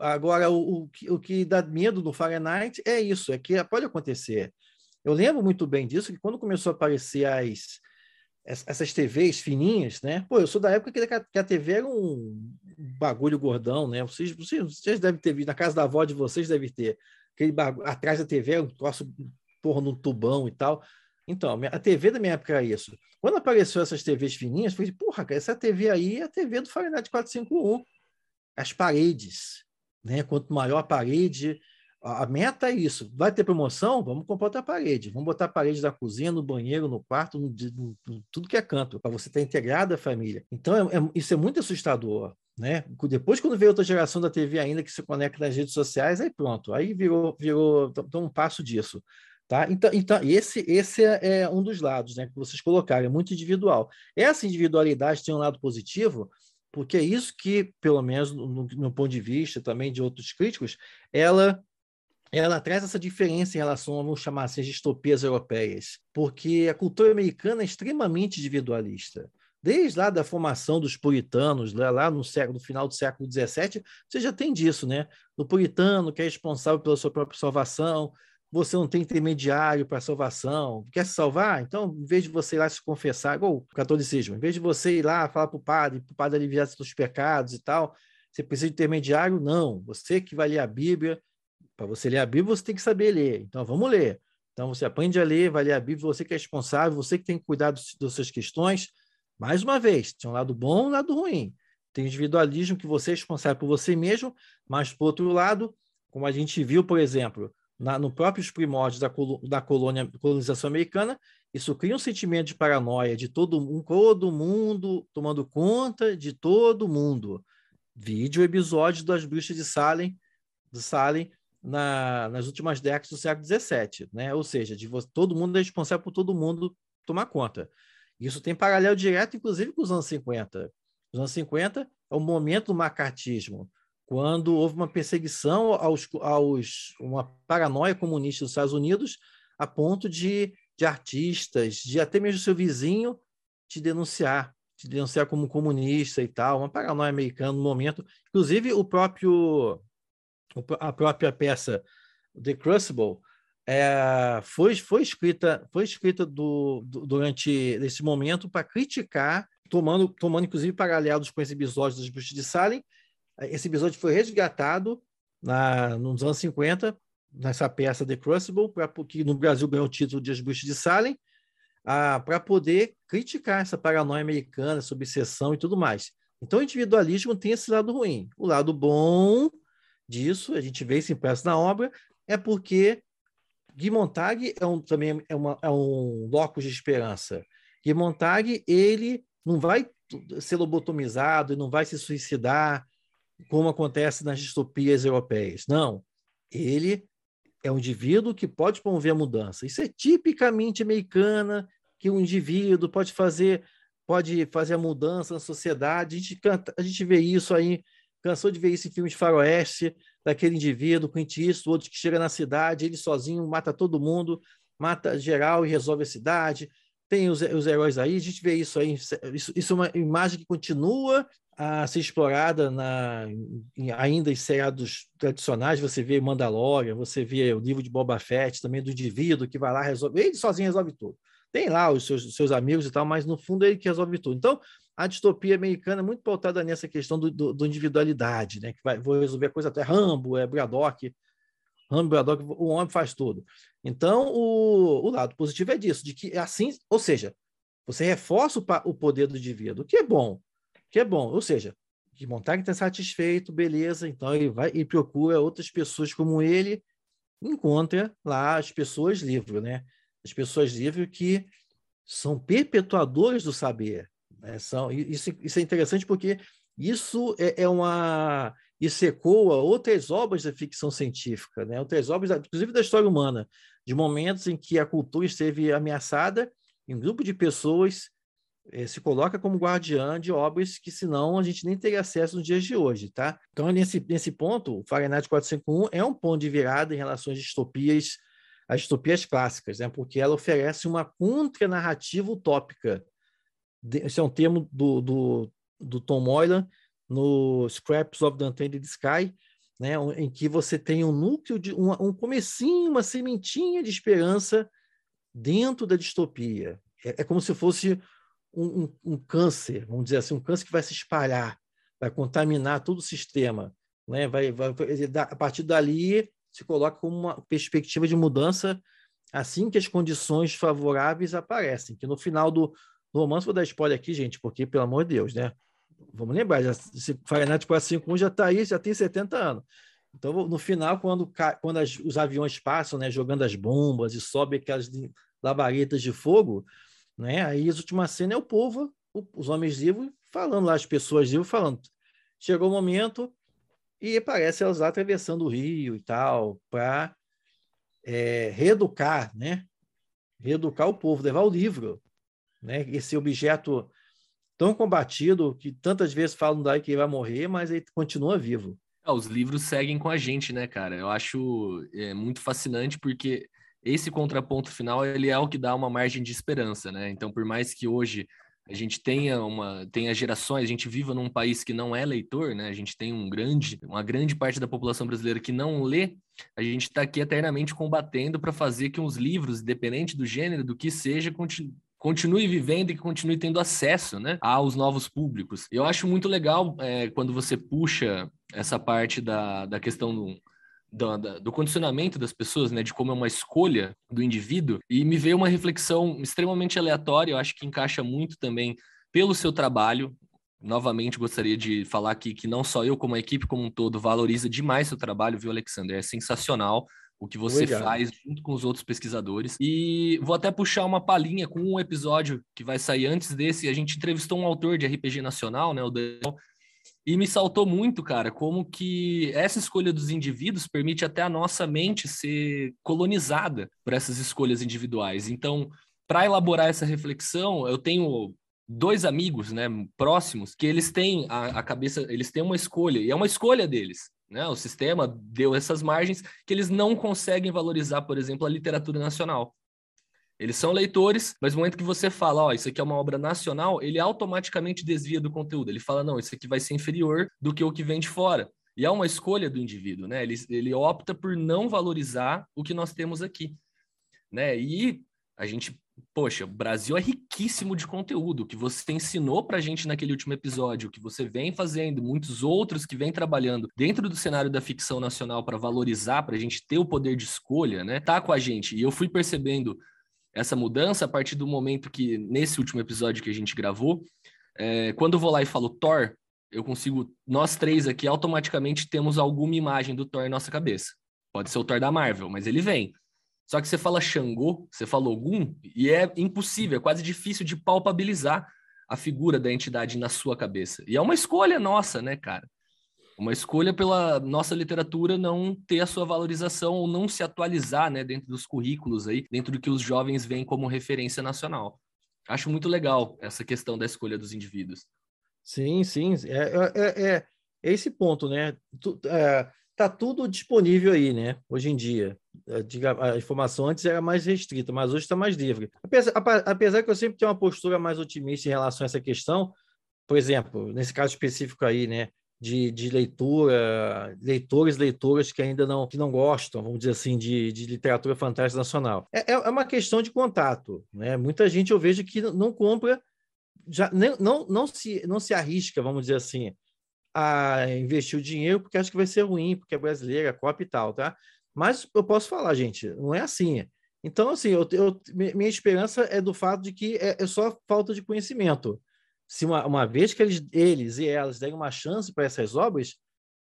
agora, o, o, que, o que dá medo no Fahrenheit é isso, é que pode acontecer. Eu lembro muito bem disso, que quando começou a aparecer as, essas TVs fininhas, né? Pô, eu sou da época que a TV era um bagulho gordão, né? Vocês, vocês, vocês devem ter visto, na casa da avó de vocês devem ter. Aquele bagulho, atrás da TV era um troço, porra, num tubão e tal. Então, a TV da minha época era isso. Quando apareceu essas TVs fininhas, eu falei, porra, cara, essa TV aí é a TV do Fahrenheit 451. As paredes, né? Quanto maior a parede, a meta é isso. Vai ter promoção? Vamos comprar outra parede. Vamos botar a parede da cozinha, no banheiro, no quarto, no, no, no tudo que é canto, para você estar integrado à família. Então, é, é, isso é muito assustador. Né? Depois, quando veio outra geração da TV ainda que se conecta nas redes sociais, aí pronto, aí virou, virou então, um passo disso. Tá? Então, então esse, esse é, é um dos lados né, que vocês colocaram, é muito individual. Essa individualidade tem um lado positivo, porque é isso que, pelo menos no, no meu ponto de vista, também de outros críticos, ela ela traz essa diferença em relação, vamos chamar assim, as distopias europeias, porque a cultura americana é extremamente individualista. Desde lá da formação dos puritanos, lá no, século, no final do século XVII, você já tem disso, né? O puritano que é responsável pela sua própria salvação, você não tem intermediário para salvação. Quer se salvar? Então, em vez de você ir lá se confessar, igual o catolicismo, em vez de você ir lá falar para o padre, para o padre aliviar seus pecados e tal, você precisa de intermediário? Não. Você que vai ler a Bíblia, para você ler a Bíblia, você tem que saber ler. Então, vamos ler. Então, você aprende a ler, vai ler a Bíblia, você que é responsável, você que tem que cuidar das suas questões. Mais uma vez, tem um lado bom e um lado ruim. Tem individualismo que você é responsável por você mesmo, mas, por outro lado, como a gente viu, por exemplo, na, no próprios primórdios da, da colônia, colonização americana, isso cria um sentimento de paranoia de todo, todo mundo tomando conta de todo mundo. Vídeo episódio das bruxas de Salem, de Salem na, nas últimas décadas do século XVII, né? Ou seja, de você, todo mundo é responsável por todo mundo tomar conta. Isso tem paralelo direto, inclusive, com os anos 50. Os anos 50 é o momento do macartismo, quando houve uma perseguição aos, aos uma paranoia comunista dos Estados Unidos, a ponto de, de artistas, de até mesmo seu vizinho, te denunciar, te denunciar como comunista e tal, uma paranoia americana no momento. Inclusive, o próprio a própria peça The Crucible é, foi, foi escrita, foi escrita do, do, durante esse momento para criticar, tomando, tomando inclusive paralelos com esse episódio das Bruxas de Salem. Esse episódio foi resgatado na, nos anos 50, nessa peça The Crucible, pra, que no Brasil ganhou o título de As Bruxas de Salem, para poder criticar essa paranoia americana, essa obsessão e tudo mais. Então, o individualismo tem esse lado ruim. O lado bom disso, a gente vê isso impresso na obra, é porque Guy Montag é um, também é, uma, é um locus de esperança. Guy Montag, ele não vai ser lobotomizado e não vai se suicidar como acontece nas distopias europeias. Não. Ele é um indivíduo que pode promover a mudança. Isso é tipicamente americana, que um indivíduo pode fazer pode fazer a mudança na sociedade. A gente, canta, a gente vê isso aí Cansou de ver isso em filmes de faroeste, daquele indivíduo, Clint Eastwood, que chega na cidade, ele sozinho mata todo mundo, mata geral e resolve a cidade. Tem os, os heróis aí, a gente vê isso aí. Isso, isso é uma imagem que continua a ser explorada na, em, ainda em seriados tradicionais. Você vê Mandalorian, você vê o livro de Boba Fett, também do indivíduo que vai lá resolve. Ele sozinho resolve tudo. Tem lá os seus, seus amigos e tal, mas no fundo é ele que resolve tudo. Então, a distopia americana é muito pautada nessa questão do, do, do individualidade, né? Que vai, vou resolver a coisa até Rambo, é Braddock, Rambo, Braddock, o homem faz tudo. Então, o, o lado positivo é disso, de que é assim, ou seja, você reforça o, o poder do indivíduo, que é bom, que é bom, ou seja, de Montag está satisfeito, beleza, então ele vai e procura outras pessoas como ele encontra lá as pessoas livres, né? As pessoas livres que são perpetuadores do saber. Né? São, isso, isso é interessante porque isso é, é uma isso ecoa outras obras da ficção científica, né? outras obras, inclusive da história humana, de momentos em que a cultura esteve ameaçada, e um grupo de pessoas eh, se coloca como guardiã de obras que, senão, a gente nem teria acesso nos dias de hoje. Tá? Então, nesse, nesse ponto, o Fahrenheit 451 é um ponto de virada em relação às distopias, às distopias clássicas, né? porque ela oferece uma contra-narrativa utópica. Esse é um termo do, do, do Tom Moylan, no Scraps of the Untainted Sky, né, em que você tem um núcleo de um, um comecinho, uma sementinha de esperança dentro da distopia. É, é como se fosse um, um, um, câncer, vamos dizer assim, um câncer que vai se espalhar, vai contaminar todo o sistema, né? vai, vai, a partir dali se coloca como uma perspectiva de mudança assim que as condições favoráveis aparecem, que no final do, do romance, vou dar spoiler aqui, gente, porque, pelo amor de Deus, né? vamos lembrar, já, esse Fahrenheit 451 já está aí, já tem 70 anos. Então, no final, quando, quando as, os aviões passam, né, jogando as bombas e sobe aquelas labaredas de fogo, né, aí a última cena é o povo, os homens vivos, falando lá, as pessoas vivas, falando. Chegou o momento e aparece elas lá atravessando o rio e tal, para é, reeducar, né? Reeducar o povo, levar o livro, né? Esse objeto tão combatido que tantas vezes falam daí que ele vai morrer, mas ele continua vivo. É, os livros seguem com a gente, né, cara? Eu acho é, muito fascinante porque esse contraponto final ele é o que dá uma margem de esperança, né? Então, por mais que hoje a gente tenha uma tenha gerações, a gente viva num país que não é leitor, né? A gente tem um grande, uma grande parte da população brasileira que não lê. A gente está aqui eternamente combatendo para fazer que os livros, independente do gênero, do que seja, continue vivendo e que continue tendo acesso né, aos novos públicos. Eu acho muito legal é, quando você puxa essa parte da, da questão do, do, do, condicionamento das pessoas, né, de como é uma escolha do indivíduo, e me veio uma reflexão extremamente aleatória, eu acho que encaixa muito também pelo seu trabalho. Novamente, gostaria de falar aqui que não só eu, como a equipe como um todo, valoriza demais seu trabalho, viu, Alexander? É sensacional o que você Legal. faz junto com os outros pesquisadores. E vou até puxar uma palhinha com um episódio que vai sair antes desse. A gente entrevistou um autor de RPG nacional, né, o Daniel, e me saltou muito, cara, como que essa escolha dos indivíduos permite até a nossa mente ser colonizada por essas escolhas individuais. Então, para elaborar essa reflexão, eu tenho dois amigos, né, próximos, que eles têm a, a cabeça, eles têm uma escolha, e é uma escolha deles. Né? O sistema deu essas margens que eles não conseguem valorizar, por exemplo, a literatura nacional. Eles são leitores, mas no momento que você fala, ó, isso aqui é uma obra nacional, ele automaticamente desvia do conteúdo. Ele fala, não, isso aqui vai ser inferior do que o que vem de fora. E é uma escolha do indivíduo, né? Ele, ele opta por não valorizar o que nós temos aqui, né? E a gente poxa, o Brasil é riquíssimo de conteúdo que você ensinou pra gente naquele último episódio, que você vem fazendo, muitos outros que vem trabalhando dentro do cenário da ficção nacional para valorizar, para a gente ter o poder de escolha, né? Tá com a gente. E eu fui percebendo essa mudança a partir do momento que, nesse último episódio que a gente gravou, é, quando eu vou lá e falo Thor, eu consigo, nós três aqui automaticamente temos alguma imagem do Thor em nossa cabeça. Pode ser o Thor da Marvel, mas ele vem. Só que você fala Xangô, você fala Ogum, e é impossível, é quase difícil de palpabilizar a figura da entidade na sua cabeça. E é uma escolha nossa, né, cara? Uma escolha pela nossa literatura não ter a sua valorização ou não se atualizar, né, dentro dos currículos aí, dentro do que os jovens veem como referência nacional. Acho muito legal essa questão da escolha dos indivíduos. Sim, sim, é, é, é, é esse ponto, né? Tu, é, tá tudo disponível aí, né? Hoje em dia. A informação antes era mais restrita, mas hoje está mais livre. Apesar, apesar que eu sempre tenho uma postura mais otimista em relação a essa questão, por exemplo, nesse caso específico aí, né? De, de leitura, leitores, leitoras que ainda não, que não gostam, vamos dizer assim, de, de literatura fantástica nacional. É, é, é uma questão de contato, né? Muita gente eu vejo que não compra, já não, não, não, se, não se arrisca, vamos dizer assim, a investir o dinheiro porque acho que vai ser ruim, porque é brasileira, copa e tal, tá? Mas eu posso falar, gente, não é assim. Então, assim, eu, eu minha esperança é do fato de que é, é só falta de conhecimento. Se uma, uma vez que eles, eles e elas derem uma chance para essas obras,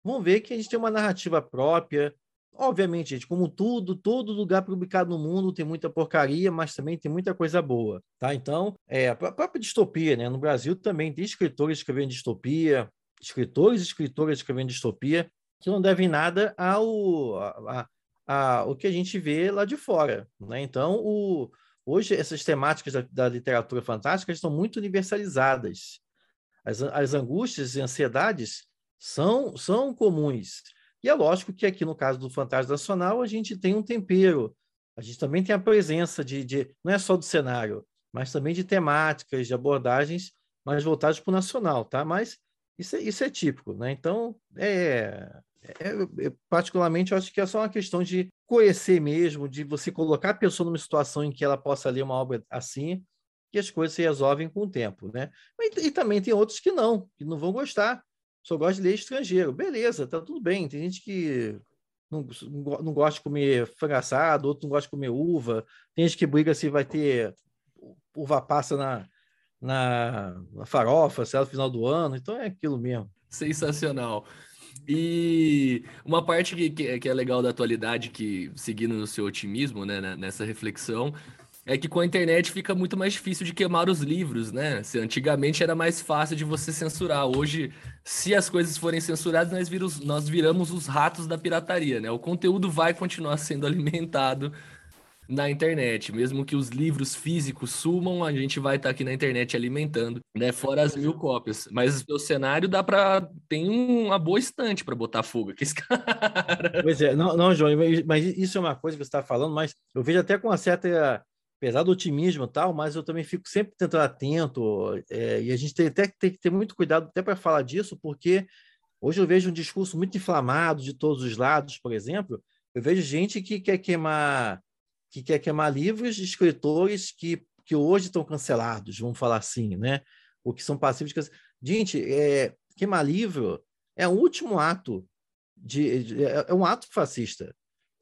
vão ver que a gente tem uma narrativa própria, obviamente, gente, como tudo, todo lugar publicado no mundo tem muita porcaria, mas também tem muita coisa boa, tá? Então, é, a própria distopia, né? No Brasil também tem escritores escrevendo distopia, escritores e escritoras escrevendo distopia, que não devem nada ao, a, a, que a gente vê lá de fora, né? Então, o, hoje essas temáticas da, da literatura fantástica estão muito universalizadas. As, as angústias e ansiedades são, são comuns. E é lógico que aqui no caso do Fantástico Nacional a gente tem um tempero, a gente também tem a presença de, de não é só do cenário, mas também de temáticas, de abordagens mais voltadas para o nacional, tá? Mas isso é, isso é típico, né? Então, é, é, é, particularmente, eu acho que é só uma questão de conhecer mesmo, de você colocar a pessoa numa situação em que ela possa ler uma obra assim, que as coisas se resolvem com o tempo, né? E, e também tem outros que não, que não vão gostar só gosta de ler estrangeiro. Beleza, tá tudo bem. Tem gente que não, não gosta de comer frango assado, outro não gosta de comer uva. Tem gente que briga se vai ter uva passa na, na, na farofa, se é no final do ano. Então é aquilo mesmo. Sensacional. E uma parte que, que, é legal da atualidade, que seguindo no seu otimismo, né, nessa reflexão, é que com a internet fica muito mais difícil de queimar os livros, né? Se antigamente era mais fácil de você censurar. Hoje, se as coisas forem censuradas, nós, viramos, nós viramos os ratos da pirataria, né? O conteúdo vai continuar sendo alimentado na internet. Mesmo que os livros físicos sumam, a gente vai estar tá aqui na internet alimentando, né? Fora as mil cópias. Mas o cenário dá para tem uma boa estante para botar fogo aqui, esse cara. Pois é, não, não João, mas isso é uma coisa que você está falando, mas eu vejo até com uma certa apesar do otimismo e tal, mas eu também fico sempre tentando atento, é, e a gente tem até tem que ter muito cuidado até para falar disso, porque hoje eu vejo um discurso muito inflamado de todos os lados, por exemplo, eu vejo gente que quer queimar que quer queimar livros de escritores que, que hoje estão cancelados, vamos falar assim, né? Ou que são passivos de Gente, é, queimar livro é o último ato de, de é, é um ato fascista.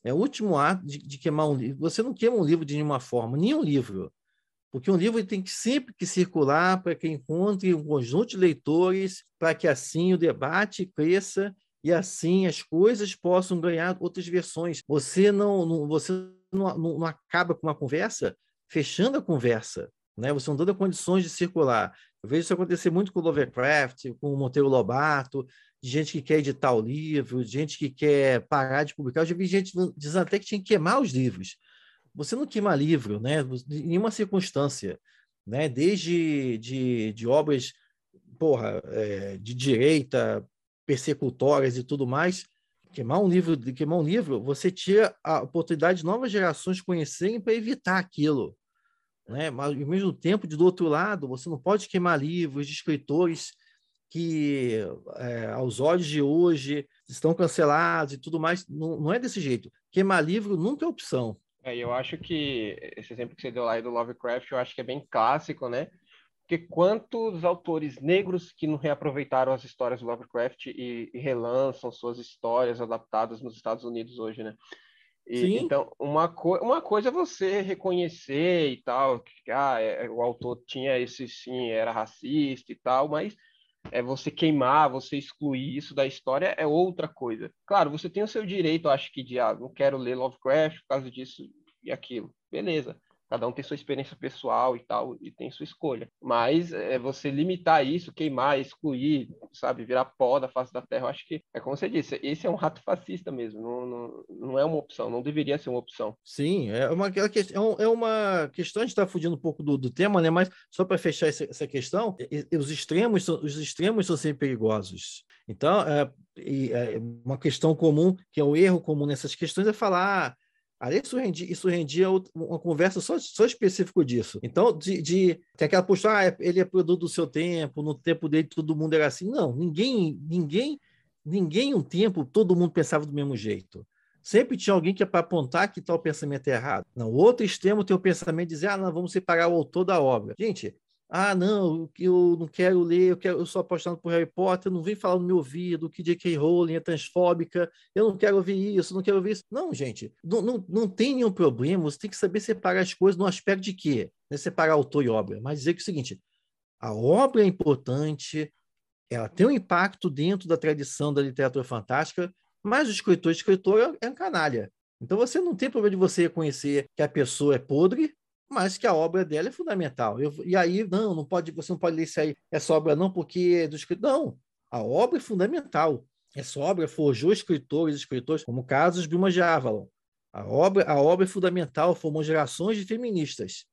É o último ato de, de, queimar um livro. Você não queima um livro de nenhuma forma, nenhum livro. Porque um livro tem que sempre que circular para que encontre um conjunto de leitores, para que assim o debate cresça e assim as coisas possam ganhar outras versões. Você não, não você não, não, acaba com uma conversa fechando a conversa, né? Você não dando condições de circular. Eu vejo isso acontecer muito com o Lovecraft, com o Monteiro Lobato, de gente que quer editar o livro, de gente que quer parar de publicar. Eu já vi gente dizendo até que tinha que queimar os livros. Você não queima livro, né? Em nenhuma circunstância, né? Desde de, de obras, porra, é, de direita, persecutórias e tudo mais, queimar um livro, queimar um livro, você tira a oportunidade de novas gerações conhecerem para evitar aquilo, né? Mas ao mesmo tempo, do outro lado, você não pode queimar livros de escritores que, é, aos olhos de hoje, estão cancelados e tudo mais. Não, não é desse jeito. Queimar livro nunca é opção. É, eu acho que esse exemplo que você deu lá do Lovecraft, eu acho que é bem clássico, né? Porque quantos autores negros que não reaproveitaram as histórias do Lovecraft e, e relançam suas histórias adaptadas nos Estados Unidos hoje, né? E, então, uma, co uma coisa é você reconhecer e tal, que ah, é, o autor tinha esse sim, era racista e tal, mas é você queimar, você excluir isso da história é outra coisa. Claro, você tem o seu direito, acho que, de ah, não quero ler Lovecraft por causa disso e aquilo. Beleza. Cada um tem sua experiência pessoal e tal, e tem sua escolha. Mas é, você limitar isso, queimar, excluir, sabe, virar pó da face da terra, eu acho que, é como você disse, esse é um rato fascista mesmo, não, não, não é uma opção, não deveria ser uma opção. Sim, é uma, é, é uma questão, a gente está fugindo um pouco do, do tema, né? mas só para fechar essa, essa questão, os extremos, são, os extremos são sempre perigosos. Então, é, é, uma questão comum, que é o erro comum nessas questões, é falar Ali isso rendia, isso rendia uma conversa só, só específico disso. Então, de, de tem aquela postura, ah, é, ele é produto do seu tempo, no tempo dele todo mundo era assim. Não, ninguém, ninguém, ninguém um tempo todo mundo pensava do mesmo jeito. Sempre tinha alguém que é para apontar que tal pensamento é errado. No outro extremo tem o pensamento de dizer, ah, não, vamos separar o autor da obra. Gente, ah, não, eu não quero ler, eu, quero, eu sou apaixonado por Harry Potter, não vem falar no meu ouvido que J.K. Rowling é transfóbica, eu não quero ouvir isso, não quero ouvir isso. Não, gente, não, não, não tem nenhum problema, você tem que saber separar as coisas no aspecto de quê? Não é separar autor e obra, mas dizer que é o seguinte, a obra é importante, ela tem um impacto dentro da tradição da literatura fantástica, Mas o escritor, escritor é um canalha. Então você não tem problema de você reconhecer que a pessoa é podre, mas que a obra dela é fundamental. Eu, e aí, não, não pode, você não pode ler isso aí, essa obra não, porque é do escritor. Não, a obra é fundamental. Essa obra forjou escritores escritores, como Carlos Bilma de Avalon. A obra, a obra é fundamental, formou gerações de feministas.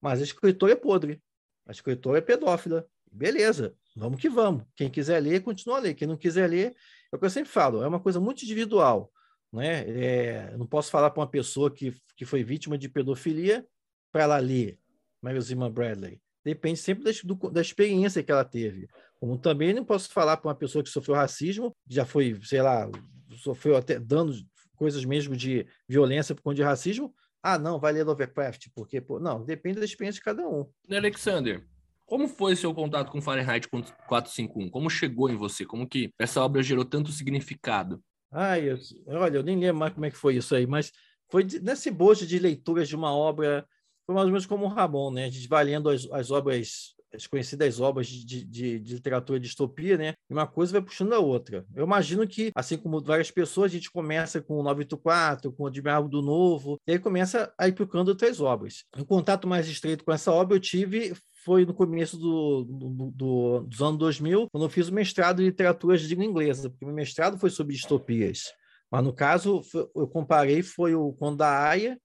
Mas a escritora é podre. A escritora é pedófila. Beleza, vamos que vamos. Quem quiser ler, continua a ler. Quem não quiser ler, é o que eu sempre falo, é uma coisa muito individual. Né? É, não posso falar para uma pessoa que, que foi vítima de pedofilia para ela ler Mary Zimmer Bradley. Depende sempre da, do, da experiência que ela teve. Como também não posso falar para uma pessoa que sofreu racismo, já foi, sei lá, sofreu até danos, coisas mesmo de violência por conta de racismo. Ah, não, vai ler Lovecraft, porque, pô, não, depende da experiência de cada um. Alexander, como foi seu contato com Fahrenheit 451? Como chegou em você? Como que essa obra gerou tanto significado? Ai, eu, olha, eu nem lembro mais como é que foi isso aí, mas foi nesse bojo de leituras de uma obra, foi mais ou menos como o Ramon, né? A gente vai lendo as, as obras, as conhecidas obras de, de, de, literatura de distopia, né? E uma coisa vai puxando a outra. Eu imagino que, assim como várias pessoas, a gente começa com o 984, com o Admirável do Novo, e aí começa a ir procurando outras obras. O contato mais estreito com essa obra eu tive foi no começo do, do, do, dos anos 2000, quando eu fiz o mestrado em literatura de língua inglesa, porque meu mestrado foi sobre distopias. Mas, no caso, eu comparei, foi o Conto da Aya,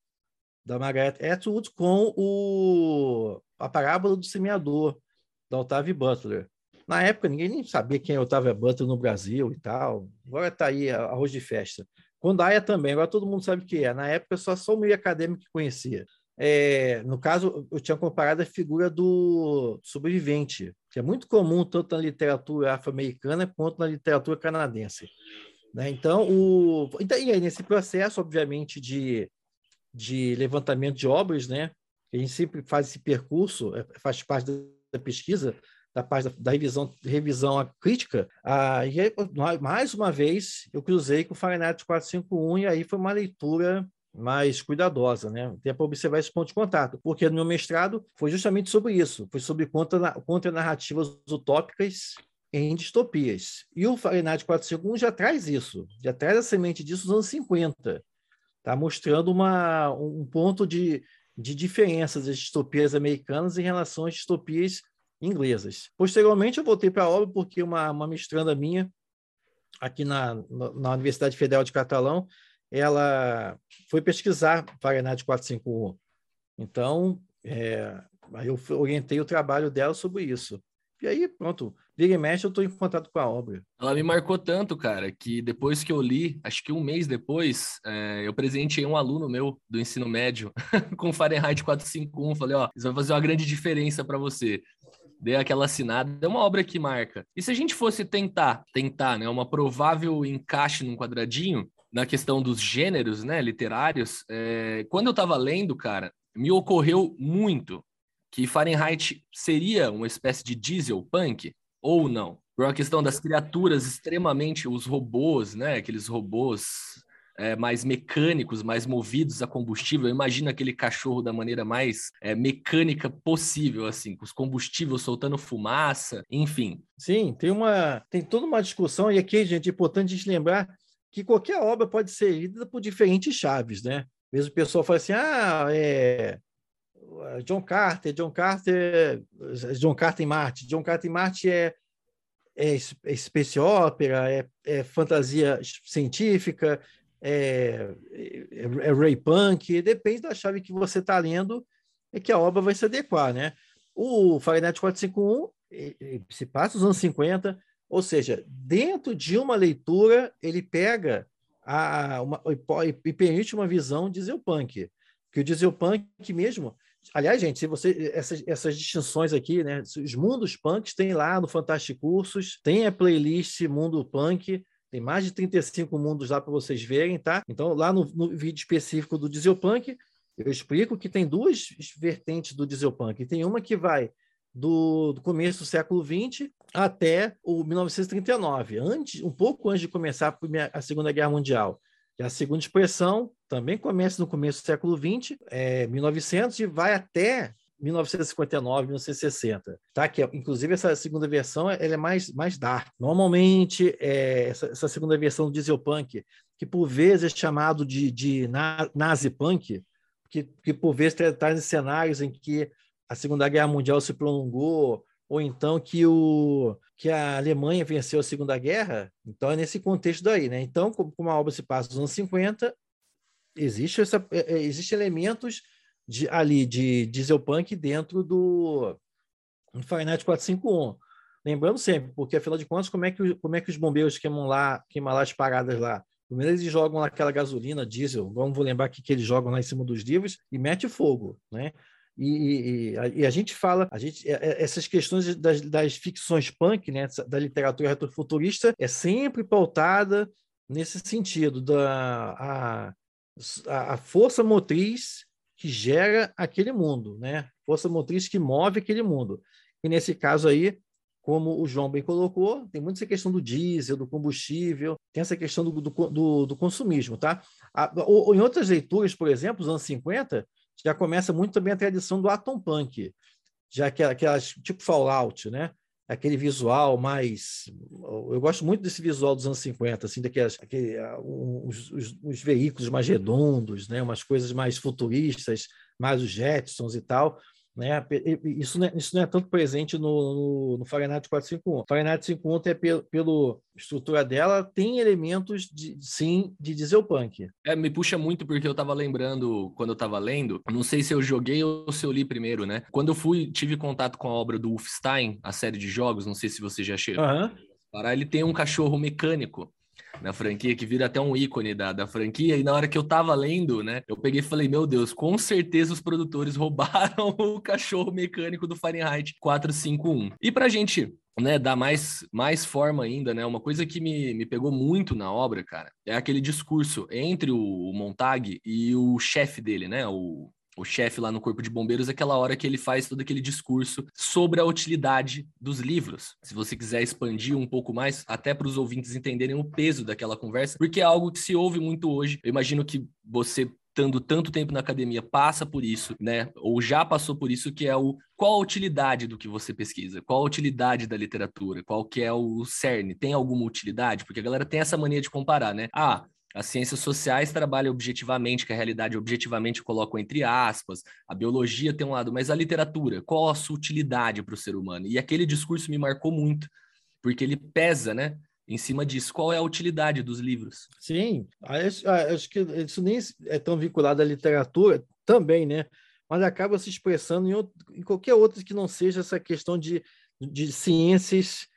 da Margaret Atwood, com o, a Parábola do Semeador, da Octavia Butler. Na época, ninguém nem sabia quem é Octavia Butler no Brasil e tal. Agora está aí, arroz de festa. Aya também, agora todo mundo sabe o que é. Na época, só, só o meio acadêmico que conhecia. É, no caso, eu tinha comparado a figura do sobrevivente, que é muito comum tanto na literatura afro-americana quanto na literatura canadense. Né? Então, o, então, e aí, nesse processo, obviamente, de, de levantamento de obras, né? a gente sempre faz esse percurso, é, faz parte da pesquisa, da parte da, da revisão, revisão crítica, ah, e aí, mais uma vez eu cruzei com o Fahrenheit 451 e aí foi uma leitura mais cuidadosa, né? Até para observar esse ponto de contato, porque no meu mestrado foi justamente sobre isso, foi sobre contra, contra narrativas utópicas em distopias. E o Fahrenheit 451 já traz isso, já traz a semente disso nos anos 50, tá mostrando uma, um ponto de, de diferenças das distopias americanas em relação às distopias inglesas. Posteriormente, eu voltei para a obra porque uma, uma mestranda minha, aqui na, na Universidade Federal de Catalão, ela foi pesquisar Fahrenheit 451. Então, é, eu orientei o trabalho dela sobre isso. E aí, pronto, vira e mexe, eu estou em contato com a obra. Ela me marcou tanto, cara, que depois que eu li, acho que um mês depois, é, eu presenteei um aluno meu do ensino médio com Fahrenheit 451. Falei, ó, isso vai fazer uma grande diferença para você. Dei aquela assinada, é uma obra que marca. E se a gente fosse tentar, tentar, né, uma provável encaixe num quadradinho, na questão dos gêneros, né, literários, é, quando eu estava lendo, cara, me ocorreu muito que Fahrenheit seria uma espécie de diesel punk ou não. Por uma questão das criaturas extremamente, os robôs, né, aqueles robôs é, mais mecânicos, mais movidos a combustível. Imagina aquele cachorro da maneira mais é, mecânica possível, assim, com os combustíveis soltando fumaça, enfim. Sim, tem uma, tem toda uma discussão e aqui, gente, é importante a gente lembrar que qualquer obra pode ser lida por diferentes chaves, né? Mesmo o pessoal fala assim, ah, é John Carter, John Carter, John Carter em Marte, John Carter em Marte é, é, é space opera, é, é fantasia científica, é, é, é ray punk, depende da chave que você está lendo, é que a obra vai se adequar, né? O Fahrenheit 451 se passa os anos 50, ou seja, dentro de uma leitura, ele pega a, uma, e permite uma visão dieselpunk. Que o dieselpunk mesmo. Aliás, gente, se você essas, essas distinções aqui, né? Os mundos punks tem lá no Fantástico Cursos, tem a playlist Mundo Punk, tem mais de 35 mundos lá para vocês verem, tá? Então, lá no, no vídeo específico do dieselpunk, eu explico que tem duas vertentes do dieselpunk. Tem uma que vai do, do, começo do século XX até o 1939, antes, um pouco antes de começar a, primeira, a Segunda Guerra Mundial. E a segunda expressão também começa no começo do século XX, é, 1900, e vai até 1959, 1960, tá? Que inclusive essa segunda versão ela é mais mais dark. Normalmente é, essa, essa segunda versão do diesel punk, que por vezes é chamado de, de nazi punk, que, que por vezes traz cenários em que a Segunda Guerra Mundial se prolongou, ou então que, o, que a Alemanha venceu a Segunda Guerra. Então, é nesse contexto daí. Né? Então, como a obra se passa nos anos 50, existe, essa, é, é, existe elementos de, ali de dieselpunk dentro do, Fahrenheit 451. Lembrando sempre, porque afinal de contas, como é que, como é que os bombeiros queimam lá, queimam lá as paradas lá? Primeiro eles jogam aquela gasolina, diesel, vamos vou lembrar que, que eles jogam lá em cima dos livros e mete fogo, né? E, e, a, e, a, gente fala, a gente, é, é, essas questões das, das ficções punk, né, da literatura retrofuturista, é sempre pautada nesse sentido da a, a força motriz que gera aquele mundo, né? Força motriz que move aquele mundo. E nesse caso aí, como o João bem colocou, tem muito essa questão do diesel, do combustível, tem essa questão do, do, do, do consumismo, tá? A, ou, em outras leituras, por exemplo, os anos 50, já começa muito também a tradição do atom punk, já que aquelas tipo Fallout, né? Aquele visual mais. Eu gosto muito desse visual dos anos 50, assim, daquelas, aquele, os, os, os veículos mais redondos, né? umas coisas mais futuristas, mais os Jetsons e tal. Né? Isso, não é, isso não é tanto presente no, no, no Fahrenheit 451. Fahrenheit 451 é pelo, pelo estrutura dela tem elementos de, sim de dieselpunk. É, me puxa muito porque eu tava lembrando quando eu tava lendo, não sei se eu joguei ou se eu li primeiro, né? Quando eu fui tive contato com a obra do Wolfenstein, a série de jogos, não sei se você já chegou. Uhum. Para ele tem um cachorro mecânico na franquia, que vira até um ícone da, da franquia. E na hora que eu tava lendo, né, eu peguei e falei: Meu Deus, com certeza os produtores roubaram o cachorro mecânico do Fahrenheit 451. E pra gente né, dar mais, mais forma ainda, né? Uma coisa que me, me pegou muito na obra, cara, é aquele discurso entre o Montag e o chefe dele, né? O, o chefe lá no Corpo de Bombeiros, aquela hora que ele faz todo aquele discurso sobre a utilidade dos livros. Se você quiser expandir um pouco mais, até para os ouvintes entenderem o peso daquela conversa, porque é algo que se ouve muito hoje. Eu imagino que você estando tanto tempo na academia passa por isso, né? Ou já passou por isso, que é o qual a utilidade do que você pesquisa? Qual a utilidade da literatura? Qual que é o cerne? Tem alguma utilidade? Porque a galera tem essa mania de comparar, né? Ah, as ciências sociais trabalham objetivamente, que a realidade objetivamente colocam entre aspas, a biologia tem um lado, mas a literatura, qual a sua utilidade para o ser humano? E aquele discurso me marcou muito, porque ele pesa, né? Em cima disso, qual é a utilidade dos livros? Sim, acho que isso nem é tão vinculado à literatura também, né? Mas acaba se expressando em, outro, em qualquer outra que não seja essa questão de, de ciências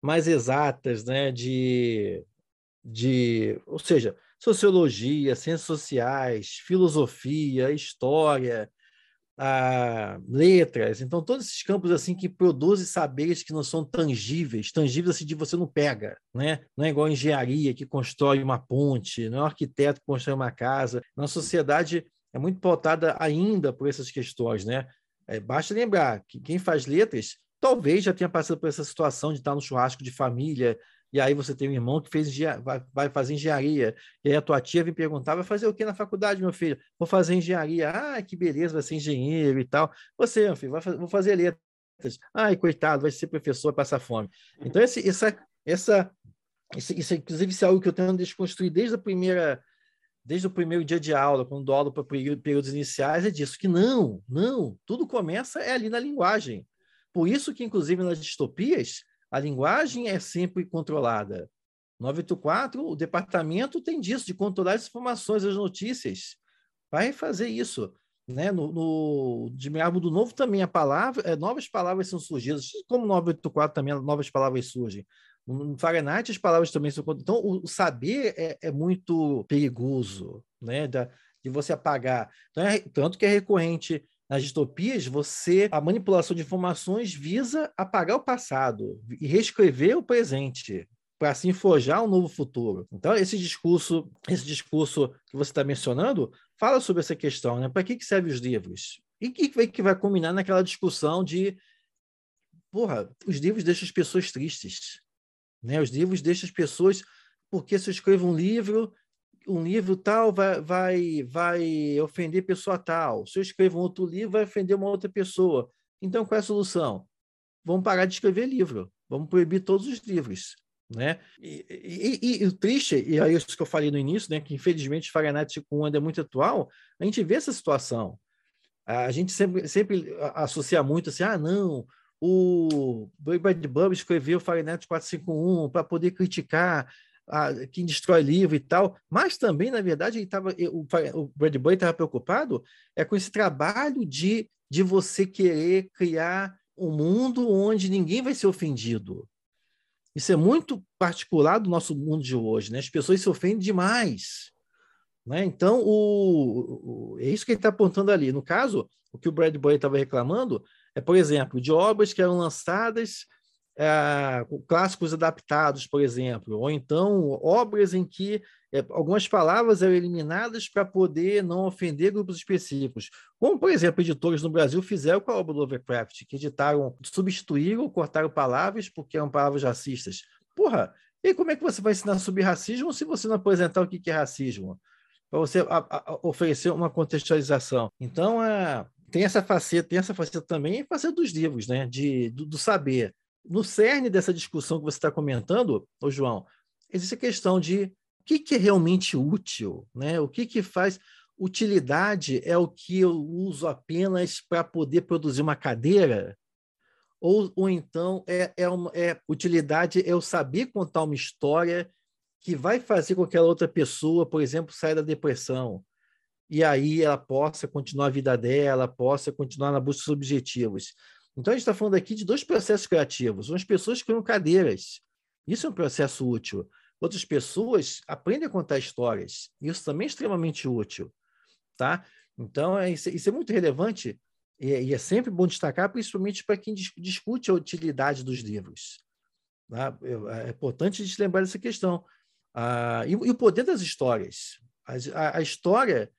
mais exatas, né? De, de, ou seja, sociologia, ciências sociais, filosofia, história, ah, letras. Então, todos esses campos assim que produzem saberes que não são tangíveis, tangíveis assim de você não pega, né? Não é igual a engenharia que constrói uma ponte, não é um arquiteto que constrói uma casa. Nossa sociedade é muito pautada ainda por essas questões, né? É, basta lembrar que quem faz letras talvez já tenha passado por essa situação de estar no churrasco de família e aí você tem um irmão que fez vai, vai fazer engenharia, e aí a tua tia vem perguntar, vai fazer o que na faculdade, meu filho? Vou fazer engenharia. Ah, que beleza, vai ser engenheiro e tal. Você, meu filho, vai, vou fazer letras. Ai, coitado, vai ser professor, passar fome. Então, esse, essa, essa, isso, inclusive, isso é algo que eu tenho desconstruir desde a primeira desde o primeiro dia de aula, quando dou aula para períodos iniciais, é disso, que não, não, tudo começa é ali na linguagem. Por isso que, inclusive, nas distopias, a linguagem é sempre controlada. 984, o departamento tem disso, de controlar as informações, as notícias. Vai fazer isso. Né? No, no de Mearmo do Novo também a palavra, é, novas palavras são surgidas, como 984 também novas palavras surgem. No Fahrenheit as palavras também são então o saber é, é, muito perigoso, né? Da, de você apagar. Então, é, tanto que é recorrente nas distopias, você a manipulação de informações visa apagar o passado e reescrever o presente para assim forjar um novo futuro. Então esse discurso, esse discurso que você está mencionando, fala sobre essa questão, né? Para que que servem os livros? E que que vai, combinar naquela discussão de, porra, os livros deixam as pessoas tristes, né? Os livros deixam as pessoas porque se eu escrevo um livro um livro tal vai, vai, vai ofender pessoa tal. Se eu escrevo um outro livro, vai ofender uma outra pessoa. Então, qual é a solução? Vamos parar de escrever livro. Vamos proibir todos os livros. Né? E, e, e, o triste, e é isso que eu falei no início, né, que infelizmente Fahrenheit 5.1 ainda é muito atual, a gente vê essa situação. A gente sempre, sempre associa muito assim, ah, não, o Brad Bub escreveu Fahrenheit 451 para poder criticar a, quem destrói livro e tal, mas também, na verdade, ele tava, o, o Brad Bub estava preocupado é com esse trabalho de, de você querer criar um mundo onde ninguém vai ser ofendido. Isso é muito particular do nosso mundo de hoje, né? As pessoas se ofendem demais. Né? Então, o, o, é isso que ele está apontando ali. No caso, o que o Brad Boy estava reclamando é, por exemplo, de obras que eram lançadas é, clássicos adaptados, por exemplo, ou então obras em que é, algumas palavras eram eliminadas para poder não ofender grupos específicos, como, por exemplo, editores no Brasil fizeram com a obra do Lovecraft, que editaram, substituíram, cortaram palavras porque eram palavras racistas. Porra, e como é que você vai ensinar sobre racismo se você não apresentar o que é racismo? Para você a, a, oferecer uma contextualização. Então, é, tem essa faceta, tem essa faceta também, a faceta dos livros, né? De, do, do saber no cerne dessa discussão que você está comentando, ô João, existe a questão de o que, que é realmente útil, né? O que, que faz utilidade é o que eu uso apenas para poder produzir uma cadeira? Ou, ou então é, é, uma, é utilidade é eu saber contar uma história que vai fazer com que aquela outra pessoa, por exemplo, saia da depressão e aí ela possa continuar a vida dela, possa continuar na busca dos objetivos. Então, a gente está falando aqui de dois processos criativos. Umas pessoas criam cadeiras. Isso é um processo útil. Outras pessoas aprendem a contar histórias. Isso também é extremamente útil. Tá? Então, é, isso, isso é muito relevante e, e, é sempre bom destacar, principalmente para quem dis, discute a utilidade dos livros. Tá? É, é importante a gente lembrar dessa questão. Ah, e, e, o poder das histórias. A, a, a história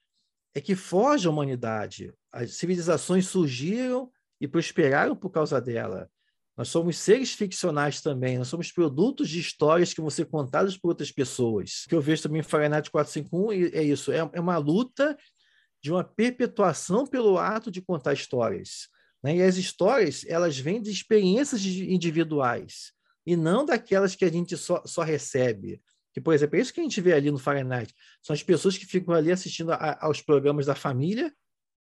é que foge à humanidade. As civilizações surgiram e prosperaram por causa dela. Nós somos seres ficcionais também, nós somos produtos de histórias que vão ser contadas por outras pessoas. O que eu vejo também em Fahrenheit 451 é isso, é, é uma luta de uma perpetuação pelo ato de contar histórias. Né? E as histórias, elas vêm de experiências individuais, e não daquelas que a gente só, só recebe. Que, por exemplo, é isso que a gente vê ali no Fahrenheit. São as pessoas que ficam ali assistindo a, aos programas da família,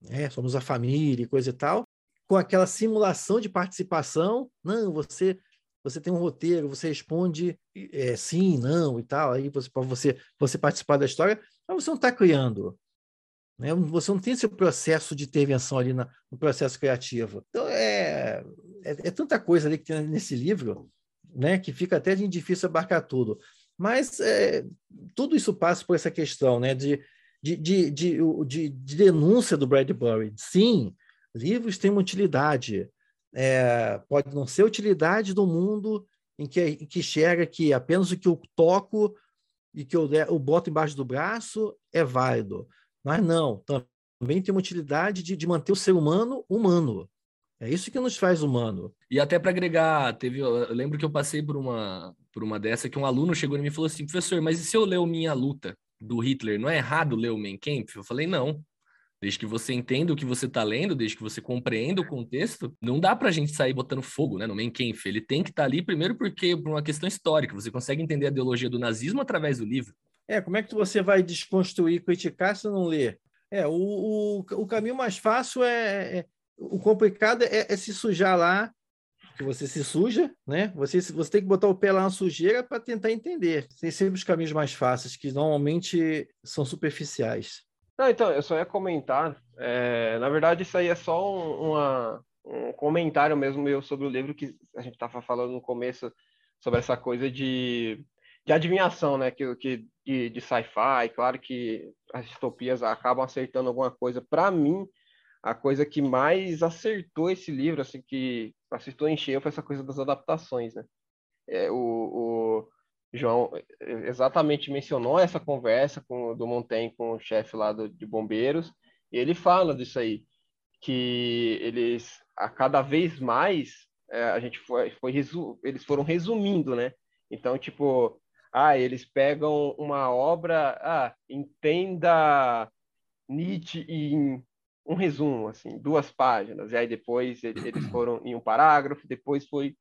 né? somos a família e coisa e tal, com aquela simulação de participação. Não, você você tem um roteiro, você responde é, sim, não e tal, aí você para você, você participar da história, mas você não está criando. Né? Você não tem esse processo de intervenção ali na, no processo criativo. Então, é, é, é, tanta coisa ali que tem nesse livro né, que fica até difícil abarcar tudo. Mas é, tudo isso passa por essa questão né, de, de, de, de, de, de denúncia do Bradbury. Sim, Livros têm uma utilidade. É, pode não ser utilidade do mundo em que, em que enxerga que apenas o que eu toco e que eu, eu boto embaixo do braço é válido. Mas não, também tem uma utilidade de, de manter o ser humano humano. É isso que nos faz humano. E até para agregar, teve, eu lembro que eu passei por uma por uma dessa que um aluno chegou e me falou assim, professor, mas e se eu ler o Minha Luta do Hitler, não é errado ler o Mein Kampf? Eu falei, não. Desde que você entenda o que você está lendo, desde que você compreenda o contexto, não dá para a gente sair botando fogo né, no Menkenf. Ele tem que estar tá ali, primeiro, porque por uma questão histórica. Você consegue entender a ideologia do nazismo através do livro. É, como é que você vai desconstruir, criticar se não ler? É, o, o, o caminho mais fácil é, é o complicado é, é, se sujar lá, que você se suja, né? Você, você tem que botar o pé lá na sujeira para tentar entender. Tem sempre os caminhos mais fáceis, que normalmente são superficiais. Não, então, eu só ia comentar. É, na verdade, isso aí é só um, uma, um comentário mesmo meu sobre o livro que a gente estava falando no começo sobre essa coisa de, de adivinhação, né? Que, que, de, de sci-fi. Claro que as distopias acabam acertando alguma coisa. Para mim, a coisa que mais acertou esse livro, assim, que acertou em cheio, foi essa coisa das adaptações, né? É, o, o João eh, exatamente mencionou essa conversa com, do Montaigne com o chefe lá do, de bombeiros, e ele fala disso aí, que eles, a cada vez mais, é, a gente foi, foi resu, eles foram resumindo, né? Então, tipo, ah, eles pegam uma obra, ah, entenda Nietzsche em um resumo, assim, duas páginas, e aí depois eles foram em um parágrafo, depois foi,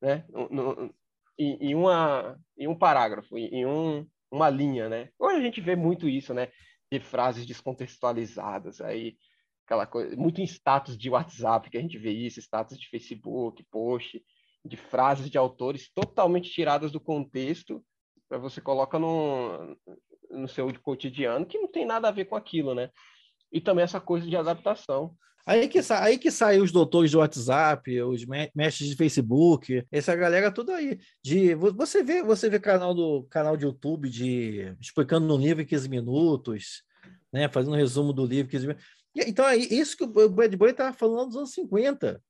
né, no, em, em, uma, em um parágrafo, em um, uma linha, né? Hoje a gente vê muito isso, né, de frases descontextualizadas, aí aquela coisa, muito em status de WhatsApp que a gente vê isso, status de Facebook, post, de frases de autores totalmente tiradas do contexto, para você coloca no, no seu cotidiano que não tem nada a ver com aquilo, né? E também essa coisa de adaptação. Aí que, aí que saem os doutores do WhatsApp, os mestres de Facebook, essa galera toda aí. De, você vê, você vê canal do canal de YouTube de explicando no livro em 15 minutos, né? Fazendo um resumo do livro em 15 minutos. Então, é isso que o Brad Boy estava falando nos anos 50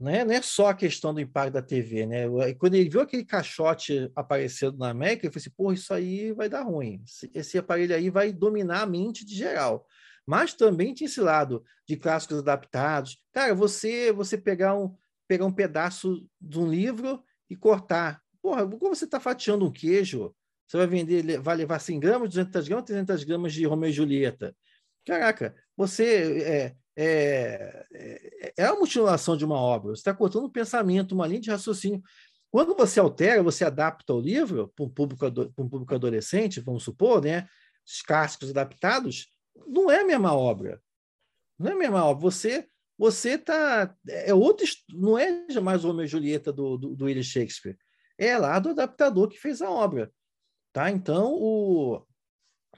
né? não é só a questão do impacto da TV, né? Quando ele viu aquele caixote aparecendo na América, ele falou assim: pô, isso aí vai dar ruim. Esse aparelho aí vai dominar a mente de geral. Mas também tinha esse lado de clássicos adaptados. Cara, você você pegar um, pegar um pedaço de um livro e cortar. Porra, como você está fatiando um queijo, você vai vender, vai levar 100 gramas, 200 gramas, 300 gramas de Romeu e Julieta. Caraca, você é, é, é, é a mutilação de uma obra. Você está cortando um pensamento, uma linha de raciocínio. Quando você altera, você adapta o livro para um público, um público adolescente, vamos supor, né? Os clássicos adaptados, não é a mesma obra. Não é a mesma obra. Você você tá é outro não é jamais o Romeu e Julieta do, do, do William Shakespeare é lá do adaptador que fez a obra tá então o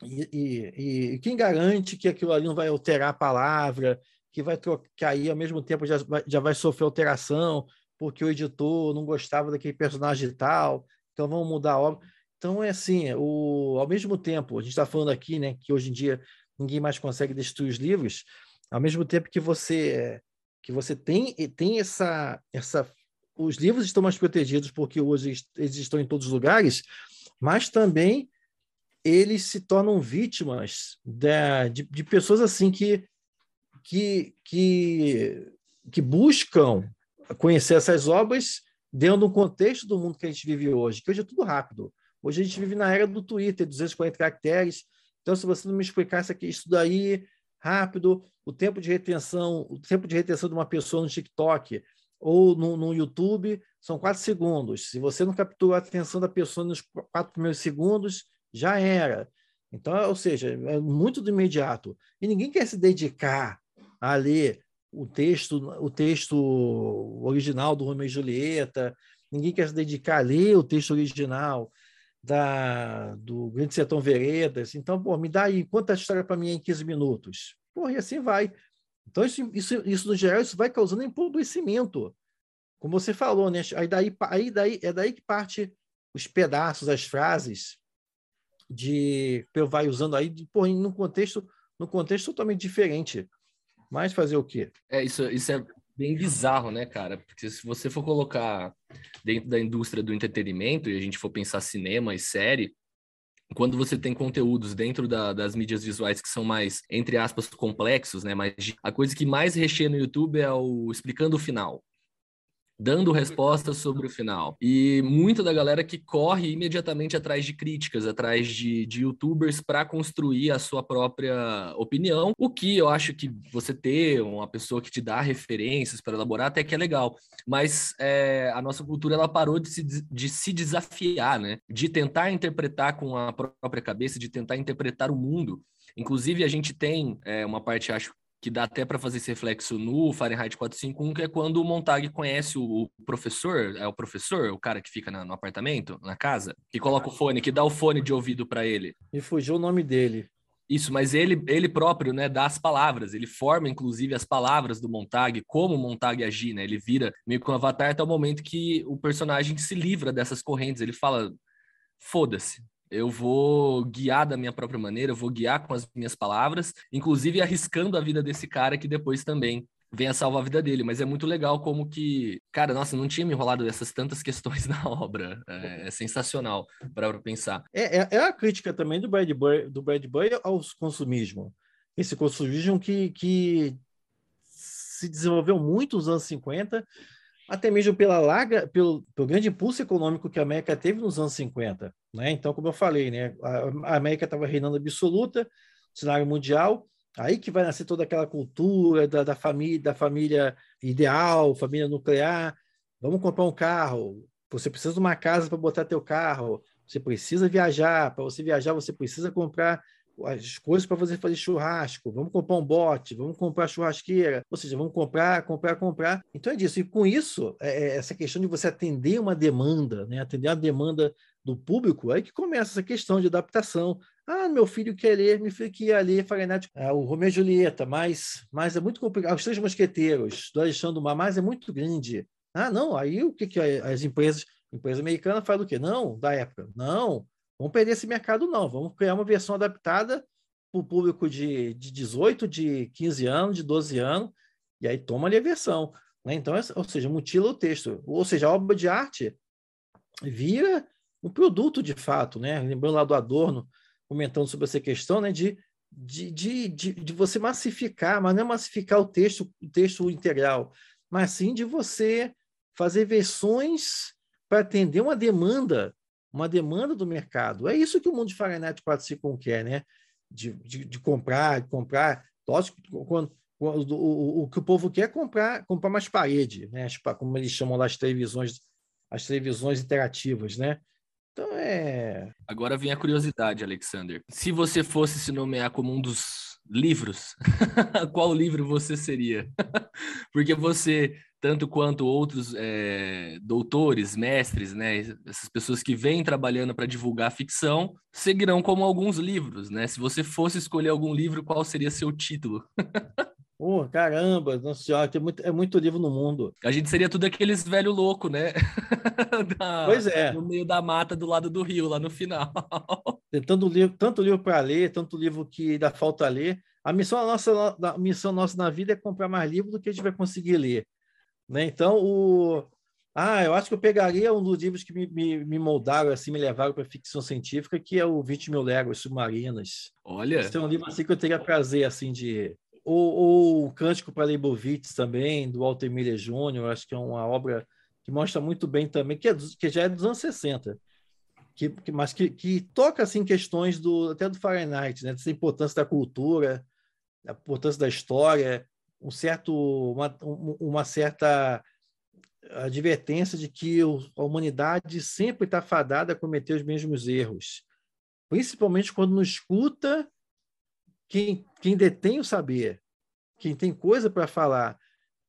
e, e, e, quem garante que aquilo ali não vai alterar a palavra, que vai trocar aí ao mesmo tempo já vai, já vai sofrer alteração, porque o editor não gostava daquele personagem tal, então vamos mudar a obra. Então é assim, o, ao mesmo tempo, a gente está falando aqui, né, que hoje em dia ninguém mais consegue destruir os livros, ao mesmo tempo que você que você tem tem essa essa os livros estão mais protegidos porque hoje eles estão em todos os lugares, mas também eles se tornam vítimas de, de, de pessoas assim que, que, que, que buscam conhecer essas obras dentro do contexto do mundo que a gente vive hoje, que hoje é tudo rápido. Hoje a gente vive na era do Twitter, 240 caracteres. Então, se você não me explicasse aqui isso daí rápido, o tempo de retenção, o tempo de retenção de uma pessoa no TikTok ou no, no YouTube são quatro segundos. Se você não captura a atenção da pessoa nos quatro primeiros segundos, já era. Então, ou seja, é muito do imediato. E ninguém quer se dedicar a ler o texto, o texto original do Romeu e Julieta, ninguém quer se dedicar a ler o texto original da, do Grande Sertão Veredas. Então, pô, me dá aí, conta a história para mim em 15 minutos. Porra, e assim vai. Então, isso, isso, isso, no geral, isso vai causando empobrecimento. Como você falou, né? Aí daí, aí daí, é daí que parte os pedaços, as frases de vai usando aí, de, porra, num contexto, num contexto totalmente diferente. Mas fazer o quê? É, isso, isso é bem bizarro, né, cara? Porque se você for colocar dentro da indústria do entretenimento e a gente for pensar cinema e série, quando você tem conteúdos dentro da, das mídias visuais que são mais, entre aspas, complexos, né? Mas a coisa que mais recheia no YouTube é o explicando o final dando respostas sobre o final. E muita da galera que corre imediatamente atrás de críticas, atrás de, de youtubers para construir a sua própria opinião, o que eu acho que você ter uma pessoa que te dá referências para elaborar até que é legal. Mas é, a nossa cultura ela parou de se, de se desafiar, né? De tentar interpretar com a própria cabeça, de tentar interpretar o mundo. Inclusive, a gente tem é, uma parte, acho, que dá até para fazer esse reflexo no Fahrenheit 451, que é quando o Montag conhece o, professor, é o professor, o cara que fica na, no apartamento, na casa, que coloca o fone, que dá o fone de ouvido para ele. Me fugiu o nome dele. Isso, mas ele, ele próprio, né, dá as palavras, ele forma inclusive as palavras do Montag, como o Montag agir, né? Ele vira meio que um avatar até o momento que o personagem se livra dessas correntes, ele fala: "Foda-se, eu vou guiar da minha própria maneira, eu vou guiar com as minhas palavras, inclusive arriscando a vida desse cara que depois também vem a salvar a vida dele. Mas é muito legal como que, cara, nossa, não tinha me enrolado dessas tantas questões na obra. É, é sensacional para pensar. É, é, é, a crítica também do Brad Boy, do Brad Boy ao consumismo. Esse consumismo que, que se desenvolveu muito nos anos 50, até mesmo pela larga, pelo, pelo grande impulso econômico que a América teve nos anos 50. Né? Então, como eu falei, né, a, a América estava reinando absoluta, cenário mundial, aí que vai nascer toda aquela cultura da, da família, da família ideal, família nuclear. Vamos comprar um carro. Você precisa de uma casa para botar teu carro. Você precisa viajar. Para você viajar, você precisa comprar as coisas para você fazer churrasco, vamos comprar um bote, vamos comprar churrasqueira, ou seja, vamos comprar, comprar, comprar. Então é disso. E com isso, é, é essa questão de você atender uma demanda, né? atender a demanda do público, aí que começa essa questão de adaptação. Ah, meu filho quer ler, meu filho quer ler Fahrenheit, ah, o Romeu e Julieta, mas, mas é muito complicado. Os Três Mosqueteiros, do Alexandre Dumas, mas é muito grande. Ah, não, aí o que, que as empresas, empresa americana faz o quê? Não, da época, não, Vamos perder esse mercado, não. Vamos criar uma versão adaptada para o público de, de 18, de 15 anos, de 12 anos, e aí toma ali a versão. Né? Então, ou seja, mutila o texto. Ou seja, a obra de arte vira um produto de fato, né? Lembrando lá do Adorno, comentando sobre essa questão, né? De, de, de, de, de você massificar, mas não é massificar o texto, o texto integral, mas sim de você fazer versões para atender uma demanda uma demanda do mercado. É isso que o mundo de Fahrenheit 451 quer, né? De, de, de comprar, de comprar. Lógico, quando, quando, o, o, que o povo quer é comprar, comprar mais parede, né? Como eles chamam lá as televisões, as televisões interativas, né? Então é. Agora vem a curiosidade, Alexander. Se você fosse se nomear como um dos livros, qual livro você seria? Porque você tanto quanto outros é, doutores, mestres, né, essas pessoas que vêm trabalhando para divulgar ficção, seguirão como alguns livros, né? Se você fosse escolher algum livro, qual seria seu título? Oh, caramba, nossa senhora, tem muito, é muito livro no mundo. A gente seria tudo aqueles velho louco, né? da, pois é. No meio da mata do lado do rio, lá no final. Tem tanto livro, tanto livro para ler, tanto livro que dá falta ler. A missão nossa, a missão nossa na vida é comprar mais livros do que a gente vai conseguir ler. Né? Então, o... ah, eu acho que eu pegaria um dos livros que me, me, me moldaram, assim, me levaram para ficção científica, que é o 20 mil léguas submarinas. Olha! Esse é um livro assim que eu teria prazer assim de ou, ou o Cântico para Leibovitz também, do Walter Miller Jr., acho que é uma obra que mostra muito bem também, que, é, que já é dos anos 60, que, que, mas que, que toca assim, questões do, até do Fahrenheit, né, dessa importância da cultura, a importância da história, um certo, uma, uma certa advertência de que a humanidade sempre está fadada a cometer os mesmos erros, principalmente quando não escuta quem, quem detém o saber, quem tem coisa para falar,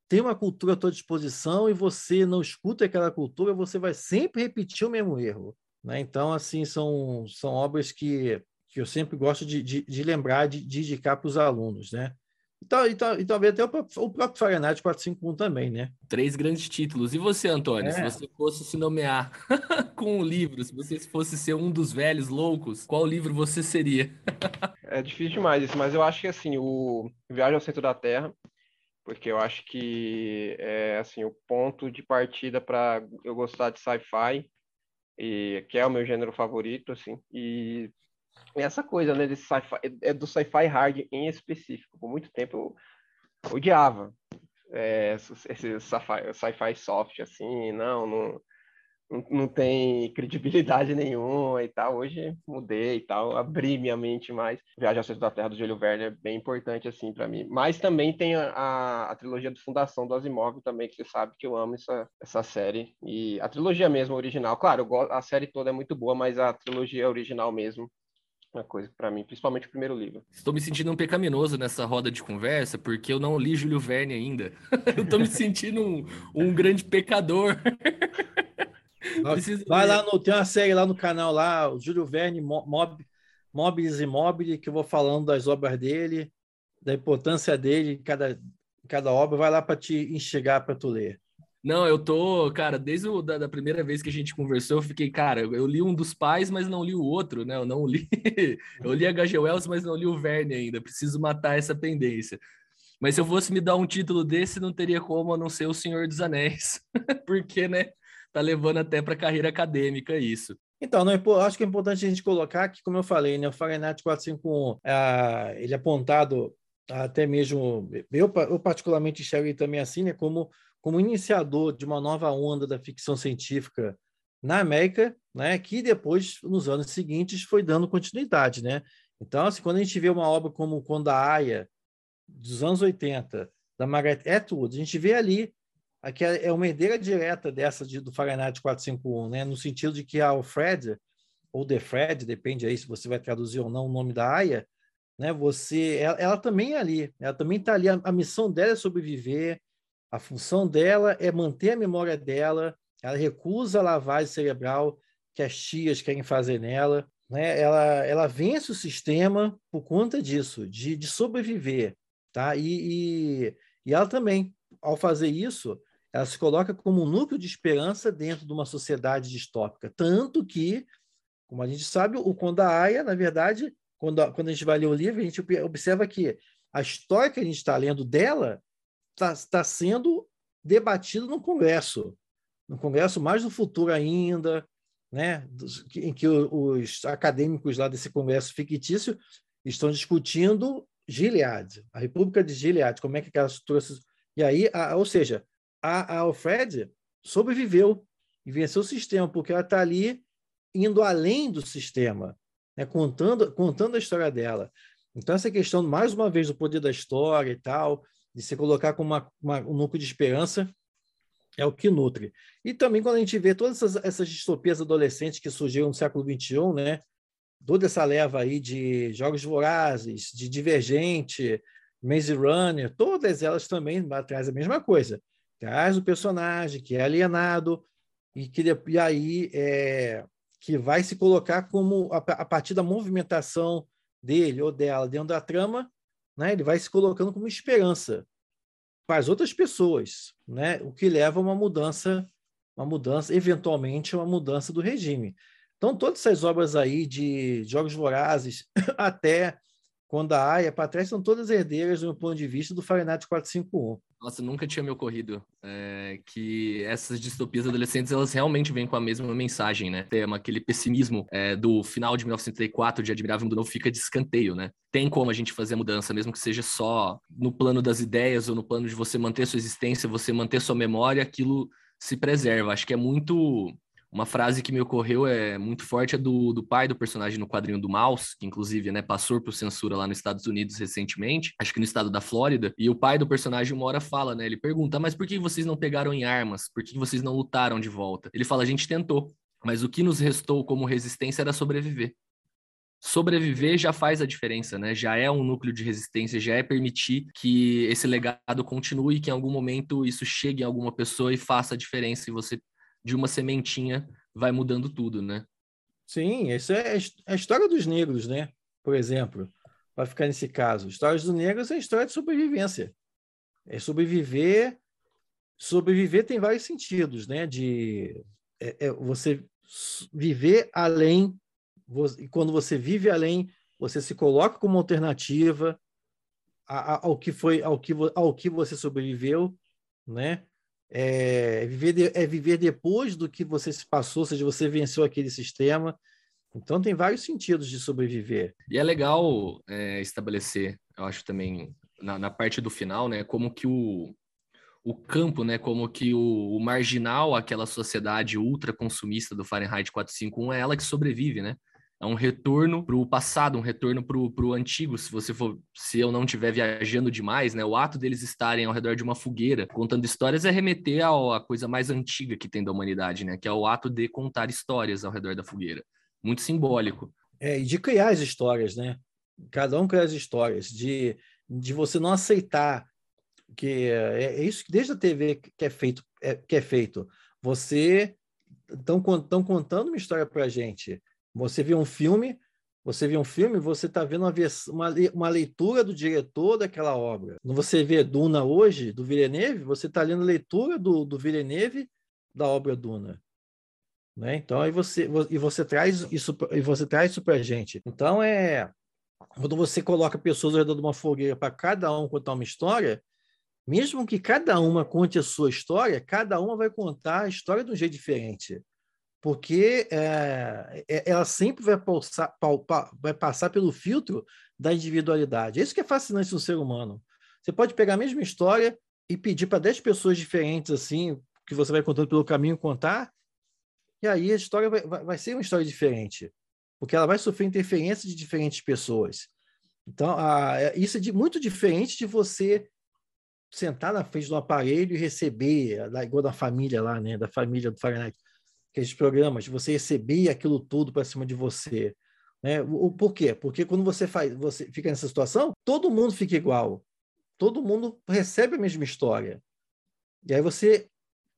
tem uma cultura à tua disposição e você não escuta aquela cultura, você vai sempre repetir o mesmo erro. Né? Então, assim, são, são obras que, que eu sempre gosto de, de, de lembrar, de, de indicar para os alunos. Né? Então, então, e talvez até o próprio, o próprio Fahrenheit 451 também, né? Três grandes títulos. E você, Antônio, é. se você fosse se nomear com um livro, se você fosse ser um dos velhos loucos, qual livro você seria? é difícil demais isso, mas eu acho que assim, o Viagem ao Centro da Terra, porque eu acho que é assim, o ponto de partida para eu gostar de sci-fi, e que é o meu gênero favorito, assim, e essa coisa, né, desse sci-fi, é do sci-fi hard em específico. Por muito tempo eu odiava é, esse sci-fi sci soft, assim, não, não, não tem credibilidade nenhuma e tal. Hoje mudei e tal, abri minha mente mais. Viagem ao Centro da Terra do Júlio Verne é bem importante, assim, para mim. Mas também tem a, a, trilogia de Fundação do Asimov também, que você sabe que eu amo essa, essa série. E a trilogia mesmo, original. Claro, a série toda é muito boa, mas a trilogia original mesmo uma coisa para mim, principalmente o primeiro livro. Estou me sentindo um pecaminoso nessa roda de conversa, porque eu não li Júlio Verne ainda. eu estou me sentindo um, um grande pecador. Vai lá no, tem uma série lá no canal lá, o Júlio Verne Mob, Mobs e Mobile, que eu vou falando das obras dele, da importância dele em cada, cada obra, vai lá para te enxergar para tu ler. Não, eu tô, cara, desde o, da, da, primeira vez que a gente conversou, eu fiquei, cara, eu li um dos pais, mas não li o outro, né? Eu não li, eu li H.G. Wells, mas não li o Verne ainda. Preciso matar essa pendência. Mas se eu fosse me dar um título desse, não teria como a não ser O Senhor dos Anéis, porque, né, tá levando até para carreira acadêmica isso. Então, não, é acho que é importante a gente colocar que, como eu falei, né, o Fahrenheit 451, ah, ele é apontado até mesmo, eu, eu particularmente enxergo ele também assim, né, como como iniciador de uma nova onda da ficção científica na América, né, que depois, nos anos seguintes, foi dando continuidade. Né? Então, assim, quando a gente vê uma obra como Quando a Aya, dos anos 80, da Margaret Atwood, a gente vê ali que é uma herdeira direta dessa de, do Fahrenheit 451, né? no sentido de que a Alfred, ou The Fred, depende aí se você vai traduzir ou não o nome da Aya, né? Você, ela, ela também é ali, ela também está ali. A, a, missão dela é sobreviver, a função dela é manter a memória dela. Ela recusa a lavagem cerebral que as tias querem fazer nela. Né? Ela, ela vence o sistema por conta disso, de, de sobreviver, tá? E, e, e ela também, ao fazer isso, ela se coloca como um núcleo de esperança dentro de uma sociedade distópica. Tanto que, como a gente sabe, o Conda Aya, na verdade, quando quando a gente vai ler o livro, a gente observa que a história que a gente está lendo dela está tá sendo debatida no Congresso, no Congresso mais no futuro ainda, né, em que os acadêmicos lá desse Congresso fictício estão discutindo Gilead, a República de Gilead, como é que aquela estrutura... E aí, a, ou seja, a, a Alfred sobreviveu e venceu o sistema, porque ela está ali indo além do sistema né, contando, contando a história dela. Então, essa questão, mais uma vez, do poder da história e tal, de se colocar como uma, uma, um núcleo de esperança, é o que nutre. E também quando a gente vê todas essas, essas distopias adolescentes que surgiram no século XXI, né? toda essa leva aí de Jogos Vorazes, de Divergente, Maze Runner, todas elas também trazem a mesma coisa. Traz o personagem que é alienado e que e aí é, que vai se colocar como, a, a partir da movimentação dele ou dela dentro da trama, né, ele vai se colocando como esperança para as outras pessoas, né, o que leva a uma mudança, uma mudança, eventualmente, uma mudança do regime. Então, todas essas obras aí de Jogos Vorazes até quando a Aya para trás são todas herdeiras do ponto de vista do Fahrenheit 451. Nossa, nunca tinha me ocorrido é, que essas distopias adolescentes elas realmente vêm com a mesma mensagem, né? Tema, aquele pessimismo é, do final de 1934 de Admirável Mundo Novo fica de escanteio, né? Tem como a gente fazer a mudança, mesmo que seja só no plano das ideias ou no plano de você manter sua existência, você manter sua memória, aquilo se preserva. Acho que é muito uma frase que me ocorreu é muito forte é do, do pai do personagem no quadrinho do Mouse, que inclusive né, passou por censura lá nos Estados Unidos recentemente, acho que no estado da Flórida, e o pai do personagem uma hora fala, né? Ele pergunta, mas por que vocês não pegaram em armas? Por que vocês não lutaram de volta? Ele fala, a gente tentou, mas o que nos restou como resistência era sobreviver. Sobreviver já faz a diferença, né? Já é um núcleo de resistência, já é permitir que esse legado continue, que em algum momento isso chegue em alguma pessoa e faça a diferença e você de uma sementinha vai mudando tudo, né? Sim, isso é a história dos negros, né? Por exemplo, para ficar nesse caso, histórias dos negros é história de sobrevivência. É sobreviver. Sobreviver tem vários sentidos, né? De é, é você viver além. E quando você vive além, você se coloca como alternativa ao que foi, ao que, ao que você sobreviveu, né? É viver, de, é viver depois do que você se passou, ou seja, você venceu aquele sistema. Então, tem vários sentidos de sobreviver. E é legal é, estabelecer, eu acho também, na, na, parte do final, né, como que o, o campo, né, como que o, o marginal, aquela sociedade ultra consumista do Fahrenheit 451, é ela que sobrevive, né? É um retorno para o passado, um retorno para o antigo. Se você for, se eu não estiver viajando demais, né, o ato deles estarem ao redor de uma fogueira contando histórias é remeter à coisa mais antiga que tem da humanidade, né, que é o ato de contar histórias ao redor da fogueira. Muito simbólico. É, e de criar as histórias, né? Cada um cria as histórias, de, de você não aceitar que é, é isso que desde a TV que é feito, é, que é feito. Você estão contando uma história para a gente você vê um filme, você vê um filme, você está vendo uma, uma, uma, leitura do diretor daquela obra. Quando você vê Duna hoje, do Villeneuve, você está lendo a leitura do, do Villeneuve da obra Duna. Né? Então, aí você, e você traz isso e você traz isso para a gente. Então, é quando você coloca pessoas ao redor de uma fogueira para cada um contar uma história, mesmo que cada uma conte a sua história, cada uma vai contar a história de um jeito diferente porque é, ela sempre vai passar, vai passar pelo filtro da individualidade. É isso que é fascinante no ser humano. Você pode pegar a mesma história e pedir para 10 pessoas diferentes, assim, que você vai contando pelo caminho contar, e aí a história vai, vai ser uma história diferente, porque ela vai sofrer interferência de diferentes pessoas. Então, a, é, isso é de, muito diferente de você sentar na frente do aparelho e receber, igual da família lá, né? Da família do Fahrenheit, aqueles programas, você receber aquilo tudo para cima de você. Né? O, o, por quê? Porque quando você faz, você fica nessa situação, todo mundo fica igual. Todo mundo recebe a mesma história. E aí você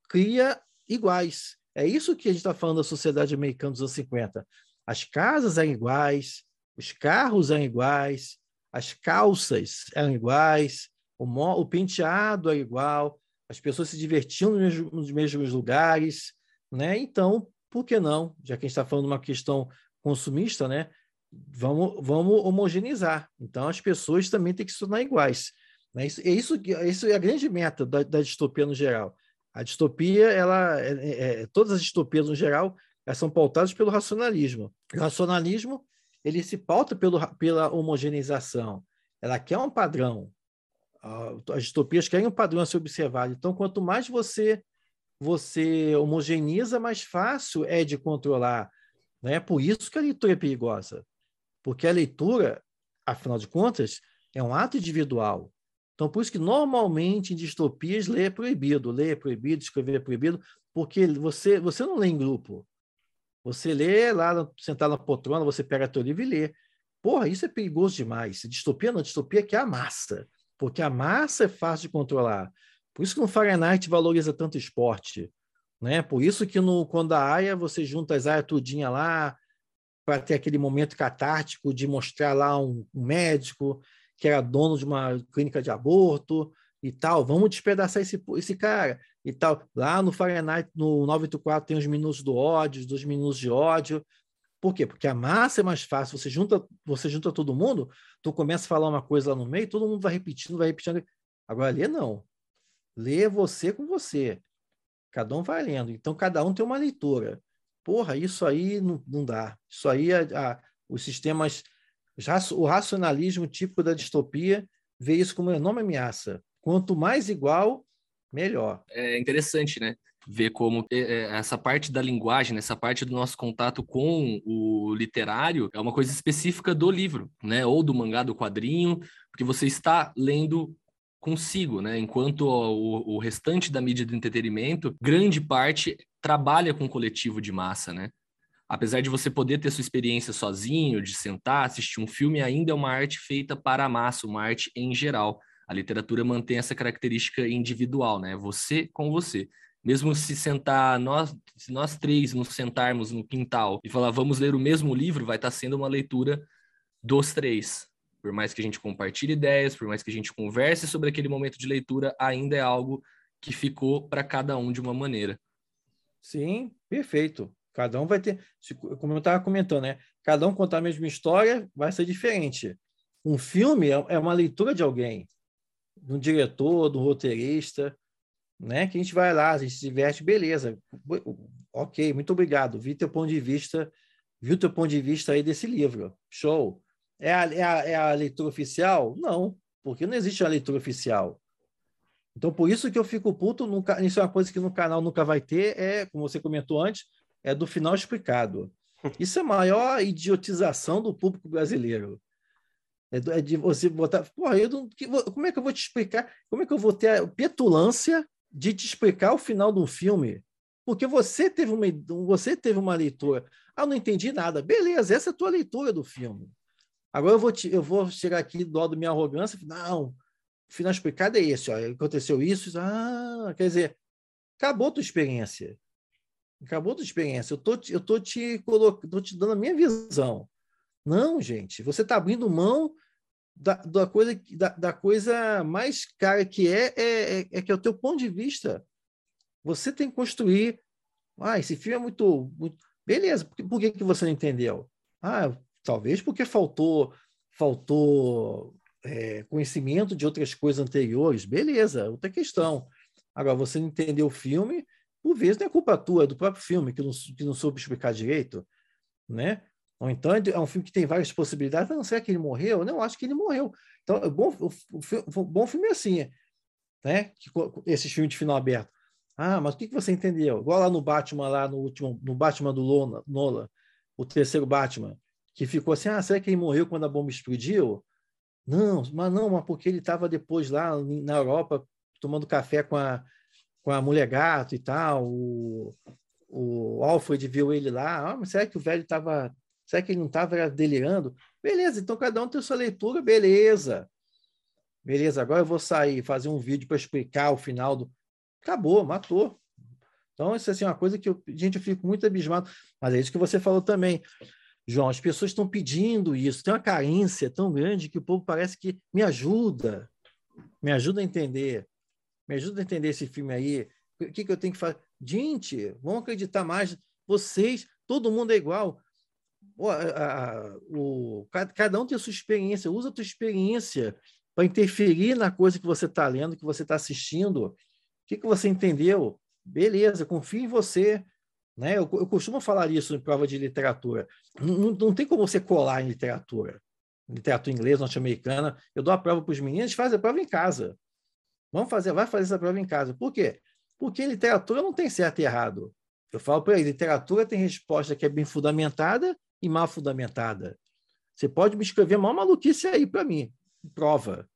cria iguais. É isso que a gente está falando da sociedade americana dos anos 50. As casas eram iguais, os carros eram iguais, as calças eram iguais, o, o penteado é igual, as pessoas se divertiam nos mesmos, nos mesmos lugares, né? Então, por que não? Já que a gente está falando de uma questão consumista, né? Vamos, vamos homogeneizar. Então, as pessoas também têm que se tornar iguais. Né? Isso, é isso, isso é a grande meta da, da distopia no geral. A distopia, ela, é, é, é, todas as distopias no geral, elas são pautadas pelo racionalismo. O racionalismo ele se pauta pelo, pela homogeneização. Ela quer um padrão. As distopias querem um padrão a ser observado. Então, quanto mais você você homogeneiza, mais fácil é de controlar. Né? Por isso que a leitura é perigosa. Porque a leitura, afinal de contas, é um ato individual. Então, por isso que normalmente em distopias ler é proibido, ler é proibido, escrever é proibido, porque você, você não lê em grupo. Você lê lá, sentado na poltrona, você pega teu livro e lê. Porra, isso é perigoso demais. Distopia não, distopia é que é a massa, porque a massa é fácil de controlar. Por isso que no Fahrenheit valoriza tanto esporte. Né? Por isso que no, quando a AIA, você junta as AIA tudinha lá, para ter aquele momento catártico de mostrar lá um, um médico que era dono de uma clínica de aborto e tal, vamos despedaçar esse, esse cara e tal. Lá no Fahrenheit, no 984, tem os minutos do ódio, dois minutos de ódio. Por quê? Porque a massa é mais fácil. Você junta, você junta todo mundo, tu começa a falar uma coisa lá no meio, todo mundo vai repetindo, vai repetindo. Agora, ler não. Ler você com você. Cada um vai lendo. Então, cada um tem uma leitura. Porra, isso aí não, não dá. Isso aí, a, a, os sistemas o racionalismo típico da distopia vê isso como uma enorme ameaça. Quanto mais igual, melhor. É interessante, né? Ver como é, é, essa parte da linguagem, essa parte do nosso contato com o literário é uma coisa específica do livro, né? Ou do mangá, do quadrinho, porque você está lendo consigo, né? Enquanto o, o restante da mídia do entretenimento, grande parte trabalha com coletivo de massa, né? apesar de você poder ter sua experiência sozinho, de sentar, assistir um filme, ainda é uma arte feita para a massa, uma arte em geral. A literatura mantém essa característica individual, né? Você com você. Mesmo se sentar, nós, se nós três nos sentarmos no quintal e falar, vamos ler o mesmo livro, vai estar sendo uma leitura dos três. Por mais que a gente compartilhe ideias, por mais que a gente converse sobre aquele momento de leitura, ainda é algo que ficou para cada um de uma maneira. Sim, perfeito. Cada um vai ter, como eu estava comentando, né? Cada um contar a mesma história vai ser diferente. Um filme é, é uma leitura de alguém, de um diretor, do um roteirista, né? Que a gente vai lá, a gente se diverte, beleza. Ok, muito obrigado. Vi teu ponto de vista, viu teu ponto de vista aí desse livro. Show. É a, é a, é a leitura oficial? Não, porque não existe uma leitura oficial. Então, por isso que eu fico puto, nunca, isso é uma coisa que no canal nunca vai ter, é, como você comentou antes, é do final explicado. Isso é a maior idiotização do público brasileiro. É, é de você botar. Porra, eu não, como é que eu vou te explicar? Como é que eu vou ter a petulância de te explicar o final de um filme? Porque você teve uma, você teve uma leitura. Ah, não entendi nada. Beleza, essa é a tua leitura do filme. Agora eu vou, te, eu vou chegar aqui do lado da minha arrogância não, final explicado é esse, ó, aconteceu isso, ah, quer dizer, acabou a tua experiência. Acabou tua experiência. Eu tô, eu tô te colocando, tô te dando a minha visão. Não, gente, você está abrindo mão da, da, coisa, da, da, coisa mais cara que é, é, é, é, que é o teu ponto de vista. Você tem que construir. Ah, esse filme é muito. muito... Beleza, por, que, por que, que você não entendeu? Ah, talvez porque faltou faltou é, conhecimento de outras coisas anteriores. Beleza, outra questão. Agora, você não entendeu o filme, por vezes não é culpa tua, é do próprio filme, que não, que não soube explicar direito, né? Ou então é um filme que tem várias possibilidades. Não, será que ele morreu? Não, acho que ele morreu. Então, o bom, o, bom filme é assim. né? Esses filmes de final aberto. Ah, mas o que você entendeu? Igual lá no Batman, lá no último, no Batman do Lona, Nola, o terceiro Batman, que ficou assim, ah, será que ele morreu quando a bomba explodiu? Não, mas não, mas porque ele estava depois lá na Europa tomando café com a, com a mulher gato e tal, o, o Alfred viu ele lá, ah, mas será que o velho estava, será que ele não estava delirando? Beleza, então cada um tem sua leitura, beleza. Beleza, agora eu vou sair, fazer um vídeo para explicar o final do... Acabou, matou. Então, isso assim, é uma coisa que, eu, gente, eu fico muito abismado. Mas é isso que você falou também. João, as pessoas estão pedindo isso, tem uma carência tão grande que o povo parece que me ajuda, me ajuda a entender, me ajuda a entender esse filme aí, o que, que eu tenho que fazer? Gente, vão acreditar mais, vocês, todo mundo é igual, o, a, o, cada um tem a sua experiência, usa a tua experiência para interferir na coisa que você está lendo, que você está assistindo, o que, que você entendeu? Beleza, confio em você, né? Eu, eu, costumo falar isso em prova de literatura. Não, não tem como você colar em literatura. Literatura inglesa, norte-americana. Eu dou a prova para os meninos, faz a prova em casa. Vamos fazer, vai fazer essa prova em casa. Por quê? Porque literatura não tem certo e errado. Eu falo para eles, literatura tem resposta que é bem fundamentada e mal fundamentada. Você pode me escrever uma maluquice aí para mim. Prova.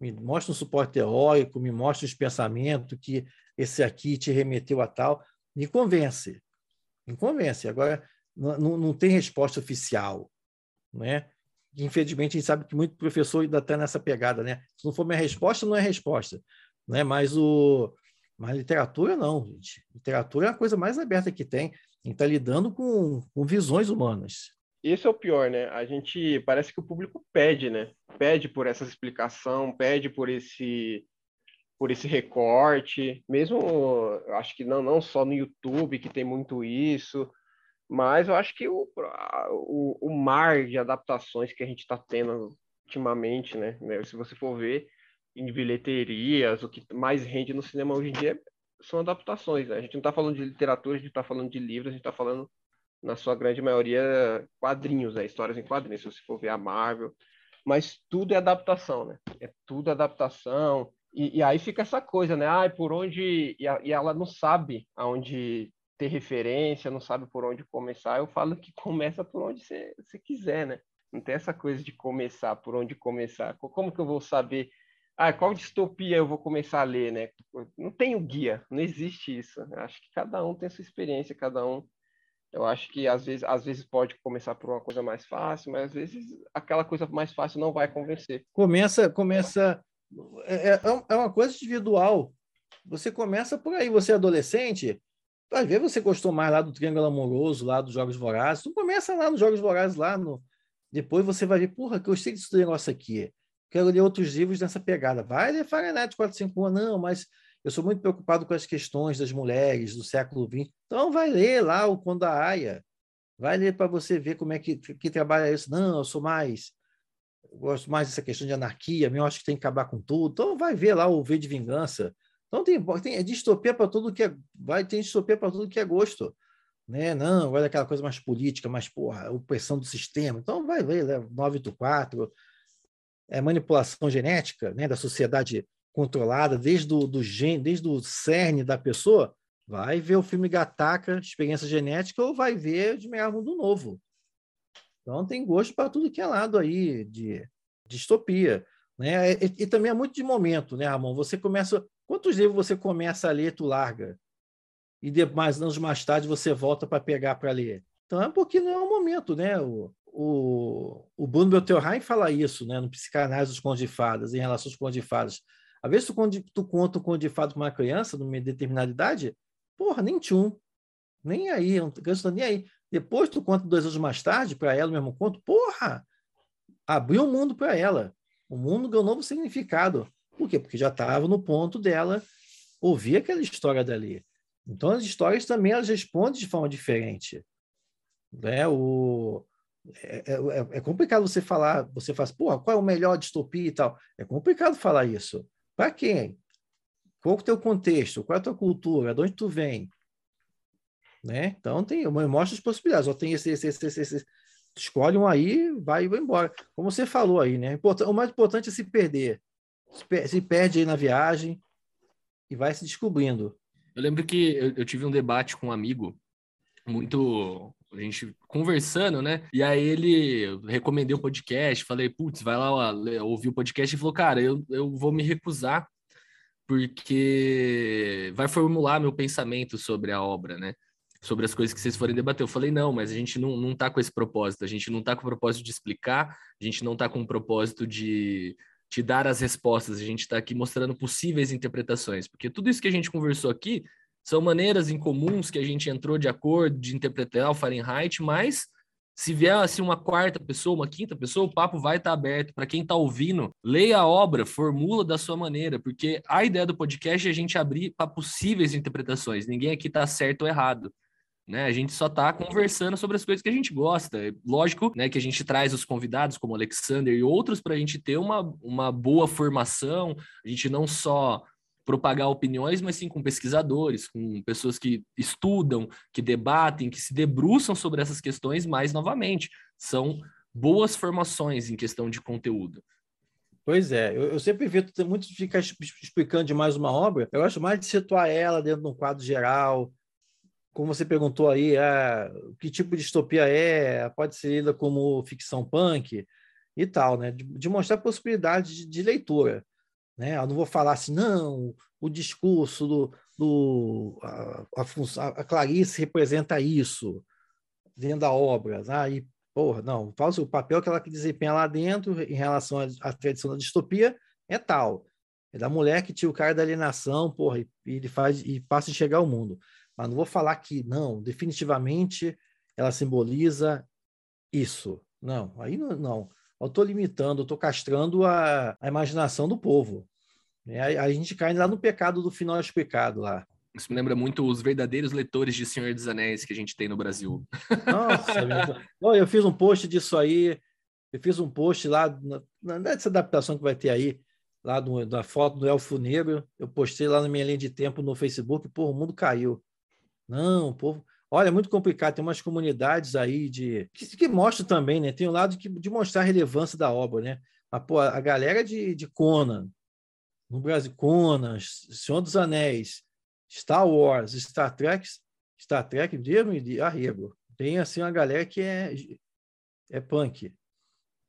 Me mostra um suporte teórico, me mostra os pensamentos que esse aqui te remeteu a tal. Me convence. Me convence. Agora, não, não tem resposta oficial. Né? Infelizmente, a gente sabe que muito professor ainda está nessa pegada. Né? Se não for minha resposta, não é resposta. Né? Mas, o, mas literatura, não, gente. Literatura é a coisa mais aberta que tem. A gente está lidando com, com visões humanas. Esse é o pior, né? A gente parece que o público pede, né? Pede por essa explicação, pede por esse por esse recorte, mesmo acho que não, não só no YouTube que tem muito isso, mas eu acho que o, o, o mar de adaptações que a gente está tendo ultimamente, né? Se você for ver em bilheterias, o que mais rende no cinema hoje em dia são adaptações. Né? A gente não está falando de literatura, a gente está falando de livros, a gente está falando, na sua grande maioria, quadrinhos, né? histórias em quadrinhos, se você for ver a Marvel. Mas tudo é adaptação, né? É tudo adaptação e, e, aí fica essa coisa, né? Ah, por onde. E, a, e, ela não sabe aonde ter referência, não sabe por onde começar. Eu falo que começa por onde você, quiser, né? Não tem essa coisa de começar, por onde começar. Como que eu vou saber? Ah, qual distopia eu vou começar a ler, né? Não tem o guia, não existe isso. Eu acho que cada um tem sua experiência, cada um. Eu acho que às vezes, às vezes pode começar por uma coisa mais fácil, mas às vezes aquela coisa mais fácil não vai convencer. Começa, começa é, é, é, é uma coisa individual. Você começa por aí, você é adolescente, às vezes você gostou mais lá do Triângulo Amoroso, lá dos Jogos Vorazes, tu começa lá nos Jogos Vorazes, lá no... Depois você vai ver, porra, que eu gostei desse negócio aqui. Quero ler outros livros nessa pegada. Vai ler Fahrenheit 451, não, mas eu sou muito preocupado com as questões das mulheres do século XX. Então vai ler lá o Conda Aya. Vai ler para você ver como é que, que trabalha isso. Não, eu sou mais gosto mais dessa questão de anarquia, eu acho que tem que acabar com tudo. Então vai ver lá o V de Vingança. Então tem, tem é distopia para tudo que é, vai ter distopia para tudo que é gosto, né? Não, vai aquela coisa mais política, mais porra, opressão do sistema. Então vai ver, né? 984, é manipulação genética, né, da sociedade controlada desde do gen, desde o cerne da pessoa. Vai ver o filme Gataca, experiência genética, ou vai ver de Meia Mundo Novo. Então tem gosto para tudo que é lado aí de distopia. Né? E, e, também é muito de momento, né, Ramon? Você começa. Quantos livros você começa a ler, tu larga? E mais anos mais tarde você volta para pegar para ler. Então é porque não é o momento, né? O, o, o Bruno Belterheim fala isso, né? No Psicanálise dos Contos de Fadas, em relação aos Contos de Fadas. Às vezes tu, tu conta um conto de fada com uma criança, numa determinada idade, porra, nem tchum. Nem aí, não estou nem aí. Depois tu conta dois anos mais tarde para ela o mesmo conto, porra! Abriu o um mundo para ela. O mundo ganhou um novo significado. Por quê? Porque já estava no ponto dela ouvir aquela história dali. Então as histórias também elas respondem de forma diferente. Né? O, é, é, é complicado você falar, você faz, porra, qual é o melhor distopia e tal. É complicado falar isso. Para quem? Qual é o teu contexto? Qual é a tua cultura? De onde tu vem? Né? Então, tem, mostra as possibilidades. Só tem esse, esse, esse, esse, esse escolhe um aí, vai e vai embora. Como você falou aí, né? O mais importante é se perder. Se, perde aí na viagem, e vai se descobrindo. Eu lembro que eu, eu tive um debate com um amigo muito a gente conversando, né? E aí ele recomendei o podcast, falei, putz, vai lá ouvir o podcast e falou, cara, eu, eu vou me recusar porque vai formular meu pensamento sobre a obra, né? Sobre as coisas que vocês forem debater. Eu falei, não, mas a gente não, não tá com esse propósito, a gente não tá com o propósito de explicar, a gente não tá com o propósito de te dar as respostas, a gente está aqui mostrando possíveis interpretações, porque tudo isso que a gente conversou aqui são maneiras incomuns que a gente entrou de acordo de interpretar o Fahrenheit, mas se vier assim uma quarta pessoa, uma quinta pessoa, o papo vai estar tá aberto para quem está ouvindo. Leia a obra, formula da sua maneira, porque a ideia do podcast é a gente abrir para possíveis interpretações. Ninguém aqui está certo ou errado. Né? A gente só está conversando sobre as coisas que a gente gosta. Lógico né, que a gente traz os convidados, como Alexander e outros, para a gente ter uma, uma boa formação, a gente não só propagar opiniões, mas sim com pesquisadores, com pessoas que estudam, que debatem, que se debruçam sobre essas questões, mas novamente, são boas formações em questão de conteúdo. Pois é, eu, eu sempre evito muito ficar explicando demais uma obra, eu gosto mais de situar ela dentro de um quadro geral, como você perguntou aí, ah, que tipo de distopia é, pode ser lida como ficção punk e tal, né? De, de mostrar possibilidade de, de leitura. Né? Eu não vou falar assim, não, o discurso do, do a, a, a Clarice representa isso dentro da obra, ah, e porra, não, o papel que ela desempenha lá dentro em relação à, à tradição da distopia é tal, é da mulher que tira o cara da alienação, porra, e, e ele faz e passa a chegar ao mundo. Mas não vou falar que não, definitivamente ela simboliza isso. Não, aí não. não eu estou limitando, eu estou castrando a, a, imaginação do povo. É, a, a, gente cai lá no pecado do final explicado lá. Isso me lembra muito os verdadeiros leitores de Senhor dos Anéis que a gente tem no Brasil. Nossa, eu fiz um post disso aí. Eu fiz um post lá na, nessa adaptação que vai ter aí, lá do, da foto do Elfo Negro. Eu postei lá na minha linha de tempo no Facebook. Pô, o mundo caiu. Não, o povo. Olha, é muito complicado. Tem umas comunidades aí de que, que mostram também, né? Tem um lado que, de mostrar a relevância da obra, né? Mas, pô, a galera de, de Conan, no Brasil, Conan, Senhor dos Anéis, Star Wars, Star Trek, Star Trek mesmo de arrego. Tem assim uma galera que é é punk.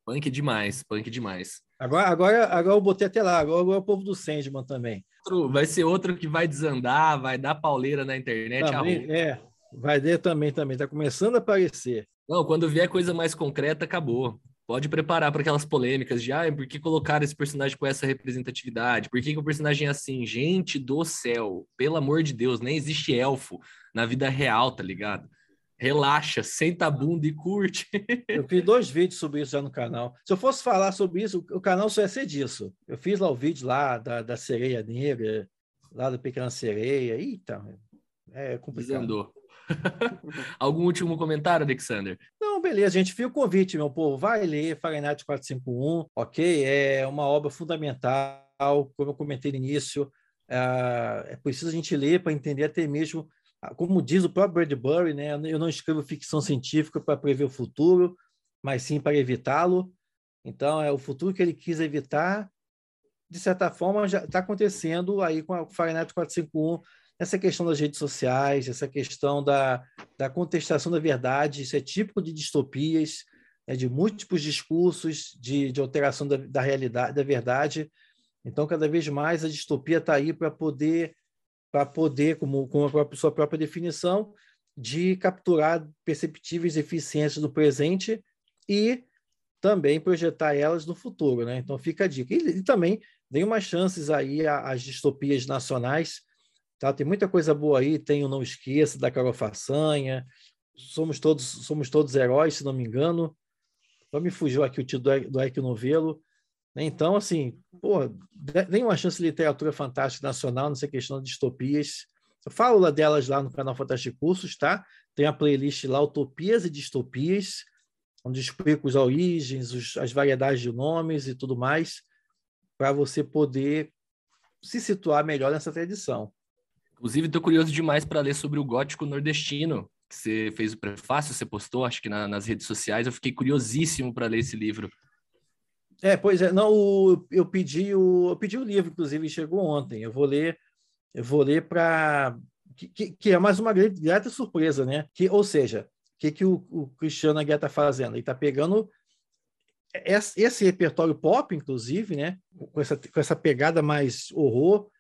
Punk demais, punk demais. Agora, agora, agora eu botei até lá, agora, agora é o povo do Sandman também. Vai ser outro que vai desandar, vai dar pauleira na internet. Também, é, Vai ter também, também. Está começando a aparecer. Não, quando vier coisa mais concreta, acabou. Pode preparar para aquelas polêmicas de, ah, por que colocar esse personagem com essa representatividade? Por que, que o personagem é assim? Gente do céu, pelo amor de Deus, nem existe elfo na vida real, tá ligado? Relaxa, senta a bunda e curte. Eu fiz dois vídeos sobre isso já no canal. Se eu fosse falar sobre isso, o canal só ia ser disso. Eu fiz lá o vídeo lá da, da sereia negra, lá da pequena sereia. Eita, é complicado. Desandou. Algum último comentário, Alexander? Não, beleza, gente viu o convite, meu povo. Vai ler Fahrenheit 451, ok? É uma obra fundamental, como eu comentei no início. É, é preciso a gente ler para entender até mesmo, ah, como diz o próprio Bradbury, né? Eu não escrevo ficção científica para prever o futuro, mas sim para evitá-lo. Então, é o futuro que ele quis evitar, de certa forma, já está acontecendo aí com a Fahrenheit 451 essa questão das redes sociais, essa questão da, da contestação da verdade, isso é típico de distopias, né, de múltiplos discursos de, de alteração da, da realidade, da verdade. Então, cada vez mais a distopia está aí para poder, para poder, como, como a sua própria definição, de capturar perceptíveis eficiências do presente e também projetar elas no futuro, né? Então fica a dica. E, e também dê umas chances aí às distopias nacionais, Tá? Tem muita coisa boa aí, tem o Não Esqueça, da Carol Façanha, somos todos, somos todos heróis, se não me engano. Só me fugiu aqui o título do, do Ike Novelo. Né? Então, assim, pô, tem uma chance de literatura fantástica nacional nessa questão de distopias. Eu falo delas lá no canal Fantástico Cursos, tá? Tem a playlist lá, Utopias e Distopias, onde explico as origens, os, as variedades de nomes e tudo mais, para você poder se situar melhor nessa tradição. Inclusive, estou curioso demais para ler sobre o gótico nordestino, que você fez o prefácio, você postou, acho que na, nas redes sociais. Eu fiquei curiosíssimo para ler esse livro. É, pois é, não, o, eu pedi o eu pedi o livro, inclusive chegou ontem. Eu vou ler eu vou ler para. Que, que, que, é mais uma grata surpresa, né? Que, ou seja, que, que o, o Cristiano Aguiar está fazendo? Ele está pegando esse, esse, repertório pop, inclusive, né? Com essa, com essa pegada mais horror,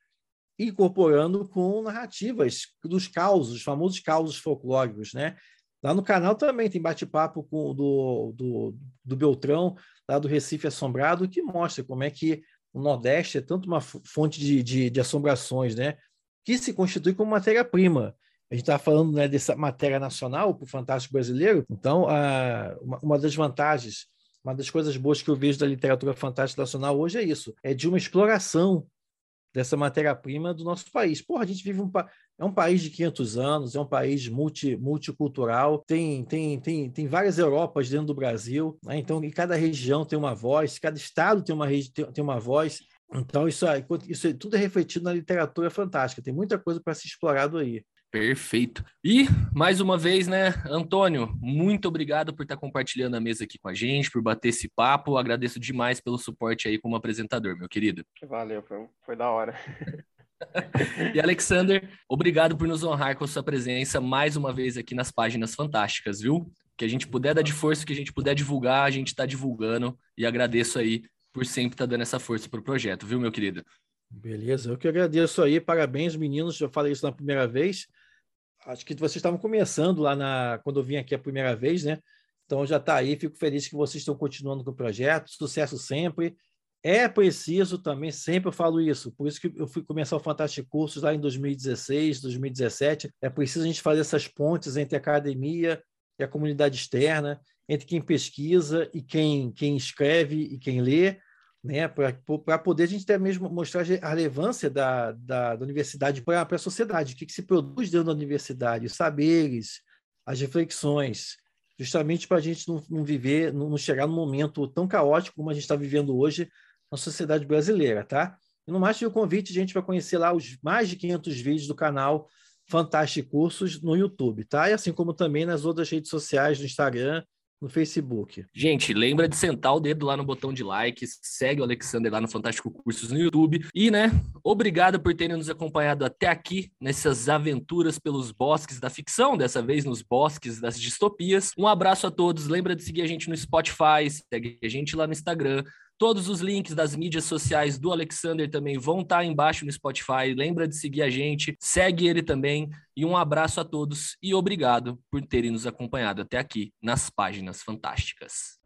incorporando com narrativas dos causos, os famosos causos folclóricos, né? Lá no canal também tem bate-papo com do, do, do Beltrão, lá do Recife Assombrado, que mostra como é que o Nordeste é tanto uma fonte de, de, de assombrações, né? Que se constitui como matéria-prima. A gente está falando né, dessa matéria nacional para o Fantástico Brasileiro. Então, a, uma, uma das vantagens, uma das coisas boas que eu vejo da literatura fantástica nacional hoje é isso: é de uma exploração dessa matéria-prima do nosso país. Porra, a gente vive um, é um país de 500 anos, é um país multi, multicultural, tem, tem, tem, tem várias Europas dentro do Brasil, né? então e cada região tem uma voz, cada estado tem uma, tem, tem uma voz. Então, isso, isso tudo é refletido na literatura fantástica, tem muita coisa para ser explorado aí. Perfeito. E, mais uma vez, né, Antônio, muito obrigado por estar compartilhando a mesa aqui com a gente, por bater esse papo. Agradeço demais pelo suporte aí como apresentador, meu querido. Valeu, foi, foi da hora. e Alexander, obrigado por nos honrar com a sua presença mais uma vez aqui nas páginas fantásticas, viu? Que a gente puder dar de força, que a gente puder divulgar, a gente está divulgando e agradeço aí por sempre estar tá dando essa força para o projeto, viu, meu querido? Beleza, eu que agradeço aí, parabéns, meninos. Já falei isso na primeira vez. Acho que vocês estavam começando lá na quando eu vim aqui a primeira vez, né? Então já está aí, fico feliz que vocês estão continuando com o projeto. Sucesso sempre. É preciso também, sempre eu falo isso, por isso que eu fui começar o Fantástico Cursos lá em 2016, 2017. É preciso a gente fazer essas pontes entre a academia e a comunidade externa, entre quem pesquisa e quem, quem escreve e quem lê, né? para poder a gente até mesmo mostrar a relevância da, da, da universidade para a sociedade, o que, que se produz dentro da universidade, os saberes, as reflexões, justamente para a gente não, não viver, não, chegar num momento tão caótico como a gente está vivendo hoje, na sociedade brasileira, tá? E no mais, o convite, a gente vai conhecer lá os mais de 500 vídeos do canal Fantástico Cursos no YouTube, tá? E assim como também nas outras redes sociais, no Instagram, no Facebook. Gente, lembra de sentar o dedo lá no botão de like, segue o Alexander lá no Fantástico Cursos no YouTube. E, né, obrigado por terem nos acompanhado até aqui nessas aventuras pelos bosques da ficção, dessa vez nos bosques das distopias. Um abraço a todos, lembra de seguir a gente no Spotify, segue a gente lá no Instagram, Todos os links das mídias sociais do Alexander também vão estar tá embaixo no Spotify. Lembra de seguir a gente, segue ele também. E um abraço a todos e obrigado por terem nos acompanhado até aqui nas páginas fantásticas.